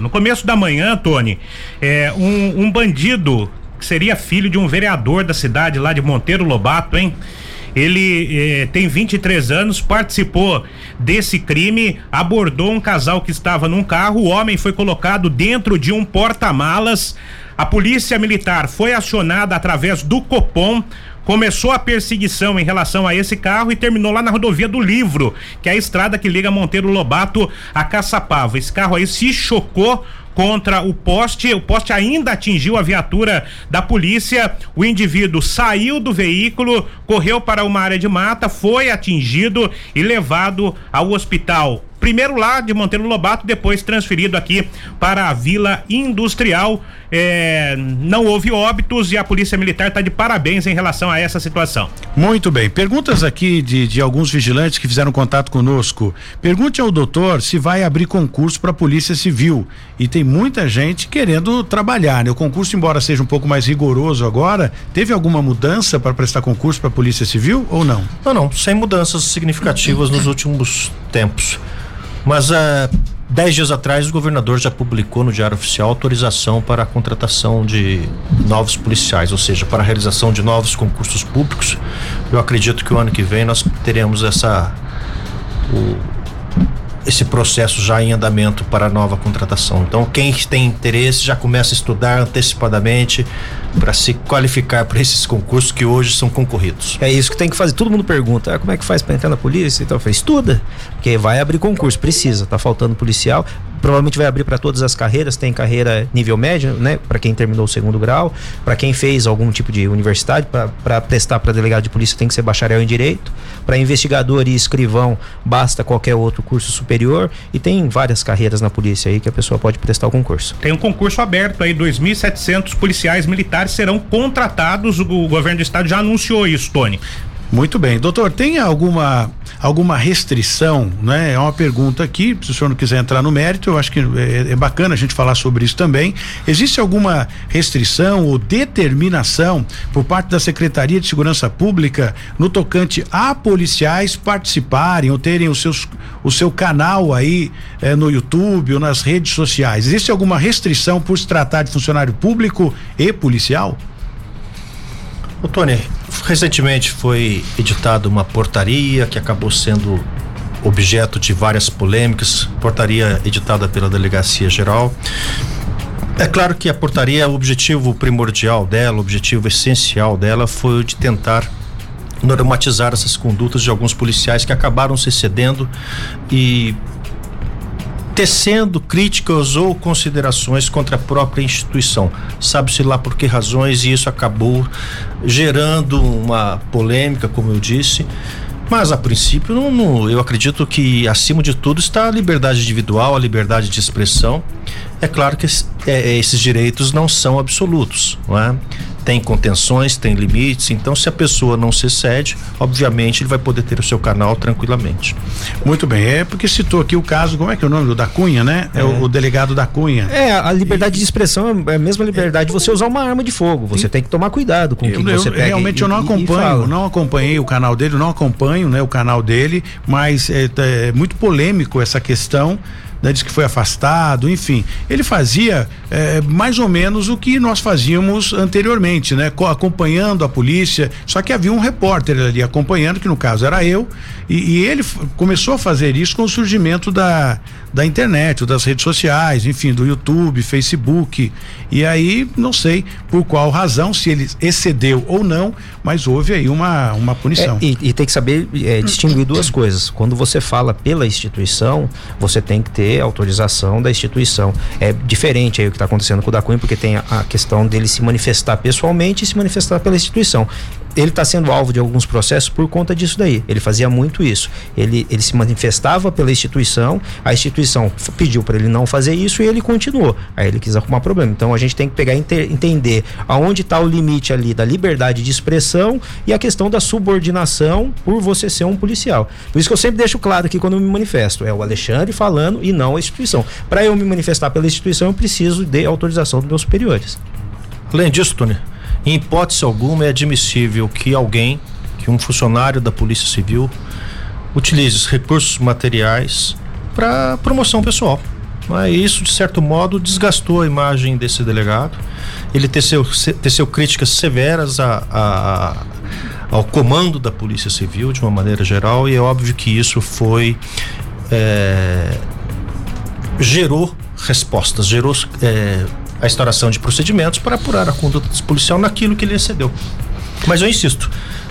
no começo da manhã, Tony. É, um, um bandido que seria filho de um vereador da cidade lá de Monteiro Lobato, hein? Ele eh, tem 23 anos, participou desse crime, abordou um casal que estava num carro. O homem foi colocado dentro de um porta-malas. A polícia militar foi acionada através do Copom começou a perseguição em relação a esse carro e terminou lá na rodovia do Livro, que é a estrada que liga Monteiro Lobato a Caçapava. Esse carro aí se chocou contra o poste. O poste ainda atingiu a viatura da polícia. O indivíduo saiu do veículo, correu para uma área de mata, foi atingido e levado ao hospital primeiro lá de Monteiro Lobato, depois transferido aqui para a Vila Industrial. É, não houve óbitos e a Polícia Militar está de parabéns em relação a essa situação.
Muito bem. Perguntas aqui de, de alguns vigilantes que fizeram contato conosco. Pergunte ao doutor se vai abrir concurso para a Polícia Civil. E tem muita gente querendo trabalhar. Né? O concurso, embora seja um pouco mais rigoroso agora, teve alguma mudança para prestar concurso para a Polícia Civil ou não?
Não, não. Sem mudanças significativas nos últimos tempos. Mas há uh, dez dias atrás o governador já publicou no Diário Oficial autorização para a contratação de novos policiais, ou seja, para a realização de novos concursos públicos. Eu acredito que o ano que vem nós teremos essa o, esse processo já em andamento para a nova contratação. Então, quem tem interesse já começa a estudar antecipadamente para se qualificar para esses concursos que hoje são concorridos.
É isso que tem que fazer. Todo mundo pergunta: ah, como é que faz para entrar na polícia? Então, faz estuda, porque vai abrir concurso, precisa. Tá faltando policial provavelmente vai abrir para todas as carreiras, tem carreira nível médio, né, para quem terminou o segundo grau, para quem fez algum tipo de universidade, para prestar para delegado de polícia tem que ser bacharel em direito, para investigador e escrivão basta qualquer outro curso superior e tem várias carreiras na polícia aí que a pessoa pode prestar o concurso.
Tem um concurso aberto aí, 2.700 policiais militares serão contratados, o governo do estado já anunciou isso, Tony.
Muito bem. Doutor, tem alguma alguma restrição, né? É uma pergunta aqui, se o senhor não quiser entrar no mérito, eu acho que é, é bacana a gente falar sobre isso também. Existe alguma restrição ou determinação por parte da Secretaria de Segurança Pública no tocante a policiais participarem ou terem os seus, o seu canal aí eh, no YouTube ou nas redes sociais? Existe alguma restrição por se tratar de funcionário público e policial?
Ô, Tony, recentemente foi editada uma portaria que acabou sendo objeto de várias polêmicas, portaria editada pela Delegacia Geral. É claro que a portaria, o objetivo primordial dela, o objetivo essencial dela foi o de tentar normatizar essas condutas de alguns policiais que acabaram se cedendo e tecendo críticas ou considerações contra a própria instituição. Sabe-se lá por que razões e isso acabou gerando uma polêmica, como eu disse. Mas a princípio, não, não, eu acredito que acima de tudo está a liberdade individual, a liberdade de expressão. É claro que é, esses direitos não são absolutos, não é? tem contenções, tem limites, então se a pessoa não se cede, obviamente ele vai poder ter o seu canal tranquilamente.
Muito bem, é porque citou aqui o caso, como é que é o nome do da Cunha, né? É, é o, o, delegado da Cunha.
É, a liberdade e, de expressão é a mesma liberdade de você usar uma arma de fogo, você e, tem que tomar cuidado com o que você pega.
Realmente e, eu não acompanho, não acompanhei o canal dele, não acompanho, né, o canal dele, mas é, é muito polêmico essa questão né, diz que foi afastado, enfim. Ele fazia é, mais ou menos o que nós fazíamos anteriormente, né? Acompanhando a polícia, só que havia um repórter ali acompanhando, que no caso era eu, e, e ele começou a fazer isso com o surgimento da, da internet, das redes sociais, enfim, do YouTube, Facebook. E aí, não sei por qual razão, se ele excedeu ou não, mas houve aí uma, uma punição.
É, e, e, tem que saber é, distinguir duas coisas. Quando você fala pela instituição, você tem que ter autorização da instituição. É diferente aí o que está acontecendo com o da Cunha, porque tem a, a questão dele se manifestar pessoalmente e se manifestar pela instituição ele está sendo alvo de alguns processos por conta disso daí. Ele fazia muito isso. Ele, ele se manifestava pela instituição, a instituição pediu para ele não fazer isso e ele continuou. Aí ele quis arrumar problema. Então a gente tem que pegar entender aonde está o limite ali da liberdade de expressão e a questão da subordinação por você ser um policial. Por isso que eu sempre deixo claro aqui quando eu me manifesto. É o Alexandre falando e não a instituição. Para eu me manifestar pela instituição, eu preciso de autorização dos meus superiores.
Além disso, Tony, em hipótese alguma é admissível que alguém, que um funcionário da Polícia Civil, utilize os recursos materiais para promoção pessoal. Isso, de certo modo, desgastou a imagem desse delegado. Ele teceu, teceu críticas severas a, a, ao comando da Polícia Civil, de uma maneira geral, e é óbvio que isso foi. É, gerou respostas, gerou é, a instauração de procedimentos para apurar a conduta desse policial naquilo que ele excedeu. Mas eu insisto,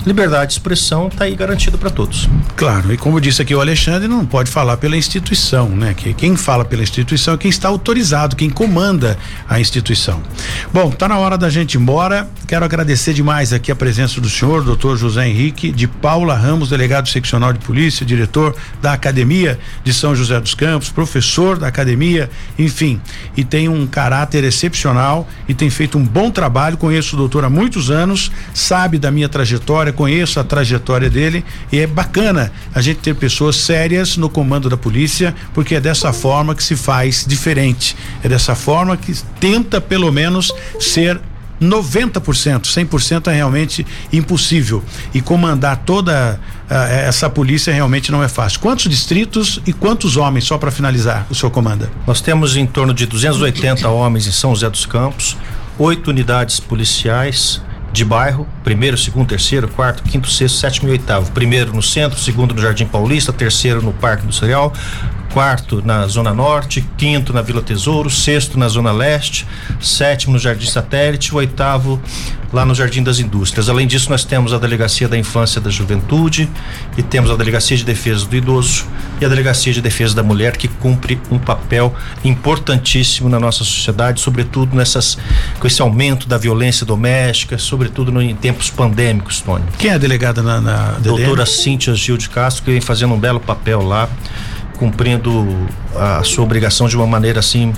liberdade de expressão está aí garantida para todos.
Claro, e como disse aqui o Alexandre, não pode falar pela instituição, né? Que quem fala pela instituição é quem está autorizado, quem comanda a instituição. Bom, tá na hora da gente ir embora. Quero agradecer demais aqui a presença do senhor, doutor José Henrique, de Paula Ramos, delegado seccional de polícia, diretor da Academia de São José dos Campos, professor da academia, enfim, e tem um caráter excepcional e tem feito um bom trabalho. Conheço o doutor há muitos anos, sabe da minha trajetória, conheço a trajetória dele e é bacana a gente ter pessoas sérias no comando da polícia, porque é dessa forma que se faz diferente. É dessa forma que tenta pelo menos ser 90%, 100% é realmente impossível. E comandar toda uh, essa polícia realmente não é fácil. Quantos distritos e quantos homens, só para finalizar, o senhor comanda?
Nós temos em torno de 280 homens em São José dos Campos, oito unidades policiais, de bairro, primeiro, segundo, terceiro, quarto, quinto, sexto, sétimo e oitavo. Primeiro no centro, segundo no Jardim Paulista, terceiro no Parque Industrial, quarto na Zona Norte, quinto na Vila Tesouro, sexto na Zona Leste, sétimo no Jardim Satélite, oitavo lá no Jardim das Indústrias. Além disso, nós temos a Delegacia da Infância e da Juventude e temos a Delegacia de Defesa do Idoso e a Delegacia de Defesa da Mulher, que cumpre um papel importantíssimo na nossa sociedade, sobretudo nessas com esse aumento da violência doméstica, sobretudo no, em tempos pandêmicos, Tony.
Quem é a delegada na, na
Doutora Cíntia Gil de Castro, que vem fazendo um belo papel lá cumprindo a sua obrigação de uma maneira assim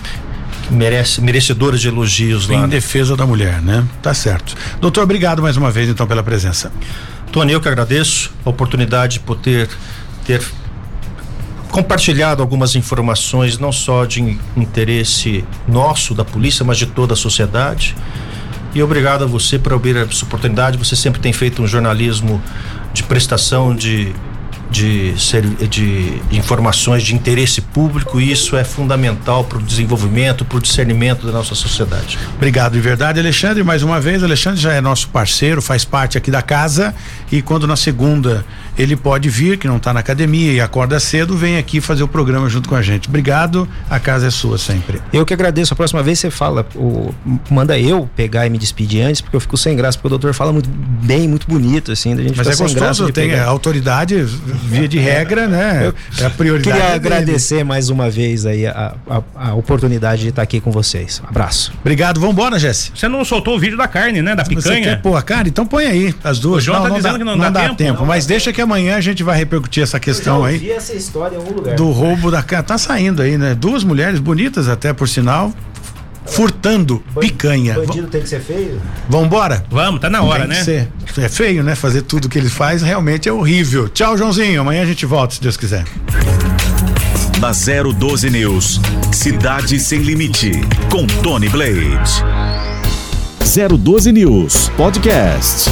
merece merecedora de elogios
lá. Em defesa da mulher, né? Tá certo. Doutor, obrigado mais uma vez então pela presença.
Tony, eu que agradeço a oportunidade de poder ter compartilhado algumas informações, não só de interesse nosso, da polícia, mas de toda a sociedade. E obrigado a você por abrir essa oportunidade. Você sempre tem feito um jornalismo de prestação de de, de informações de interesse público e isso é fundamental para o desenvolvimento, para o discernimento da nossa sociedade.
Obrigado de verdade, Alexandre. Mais uma vez, Alexandre já é nosso parceiro, faz parte aqui da casa e quando na segunda ele pode vir, que não está na academia e acorda cedo, vem aqui fazer o programa junto com a gente. Obrigado, a casa é sua sempre.
Eu que agradeço. A próxima vez você fala, o, manda eu pegar e me despedir antes, porque eu fico sem graça, porque o doutor fala muito bem, muito bonito, assim, da gente
Mas é gostoso, tem a autoridade via de regra, né?
Eu é a prioridade. Queria agradecer mais uma vez aí a, a, a, oportunidade de estar aqui com vocês. Um abraço.
Obrigado, vambora, Jesse.
Você não soltou o vídeo da carne, né? Da picanha. Você quer
pôr a carne? Então põe aí, as duas. O
João não, tá não dizendo dá, que não, não dá, tempo. tempo
não, mas deixa que amanhã a gente vai repercutir essa questão aí.
Essa história em algum lugar.
Do roubo da carne. Tá saindo aí, né? Duas mulheres bonitas até, por sinal furtando picanha.
Bandido tem que ser feio?
Vambora?
Vamos, tá na hora, né?
Ser. É feio, né? Fazer tudo que ele faz realmente é horrível. Tchau, Joãozinho. Amanhã a gente volta, se Deus quiser.
Na 012 News, Cidade Sem Limite, com Tony Blade.
012 News Podcast.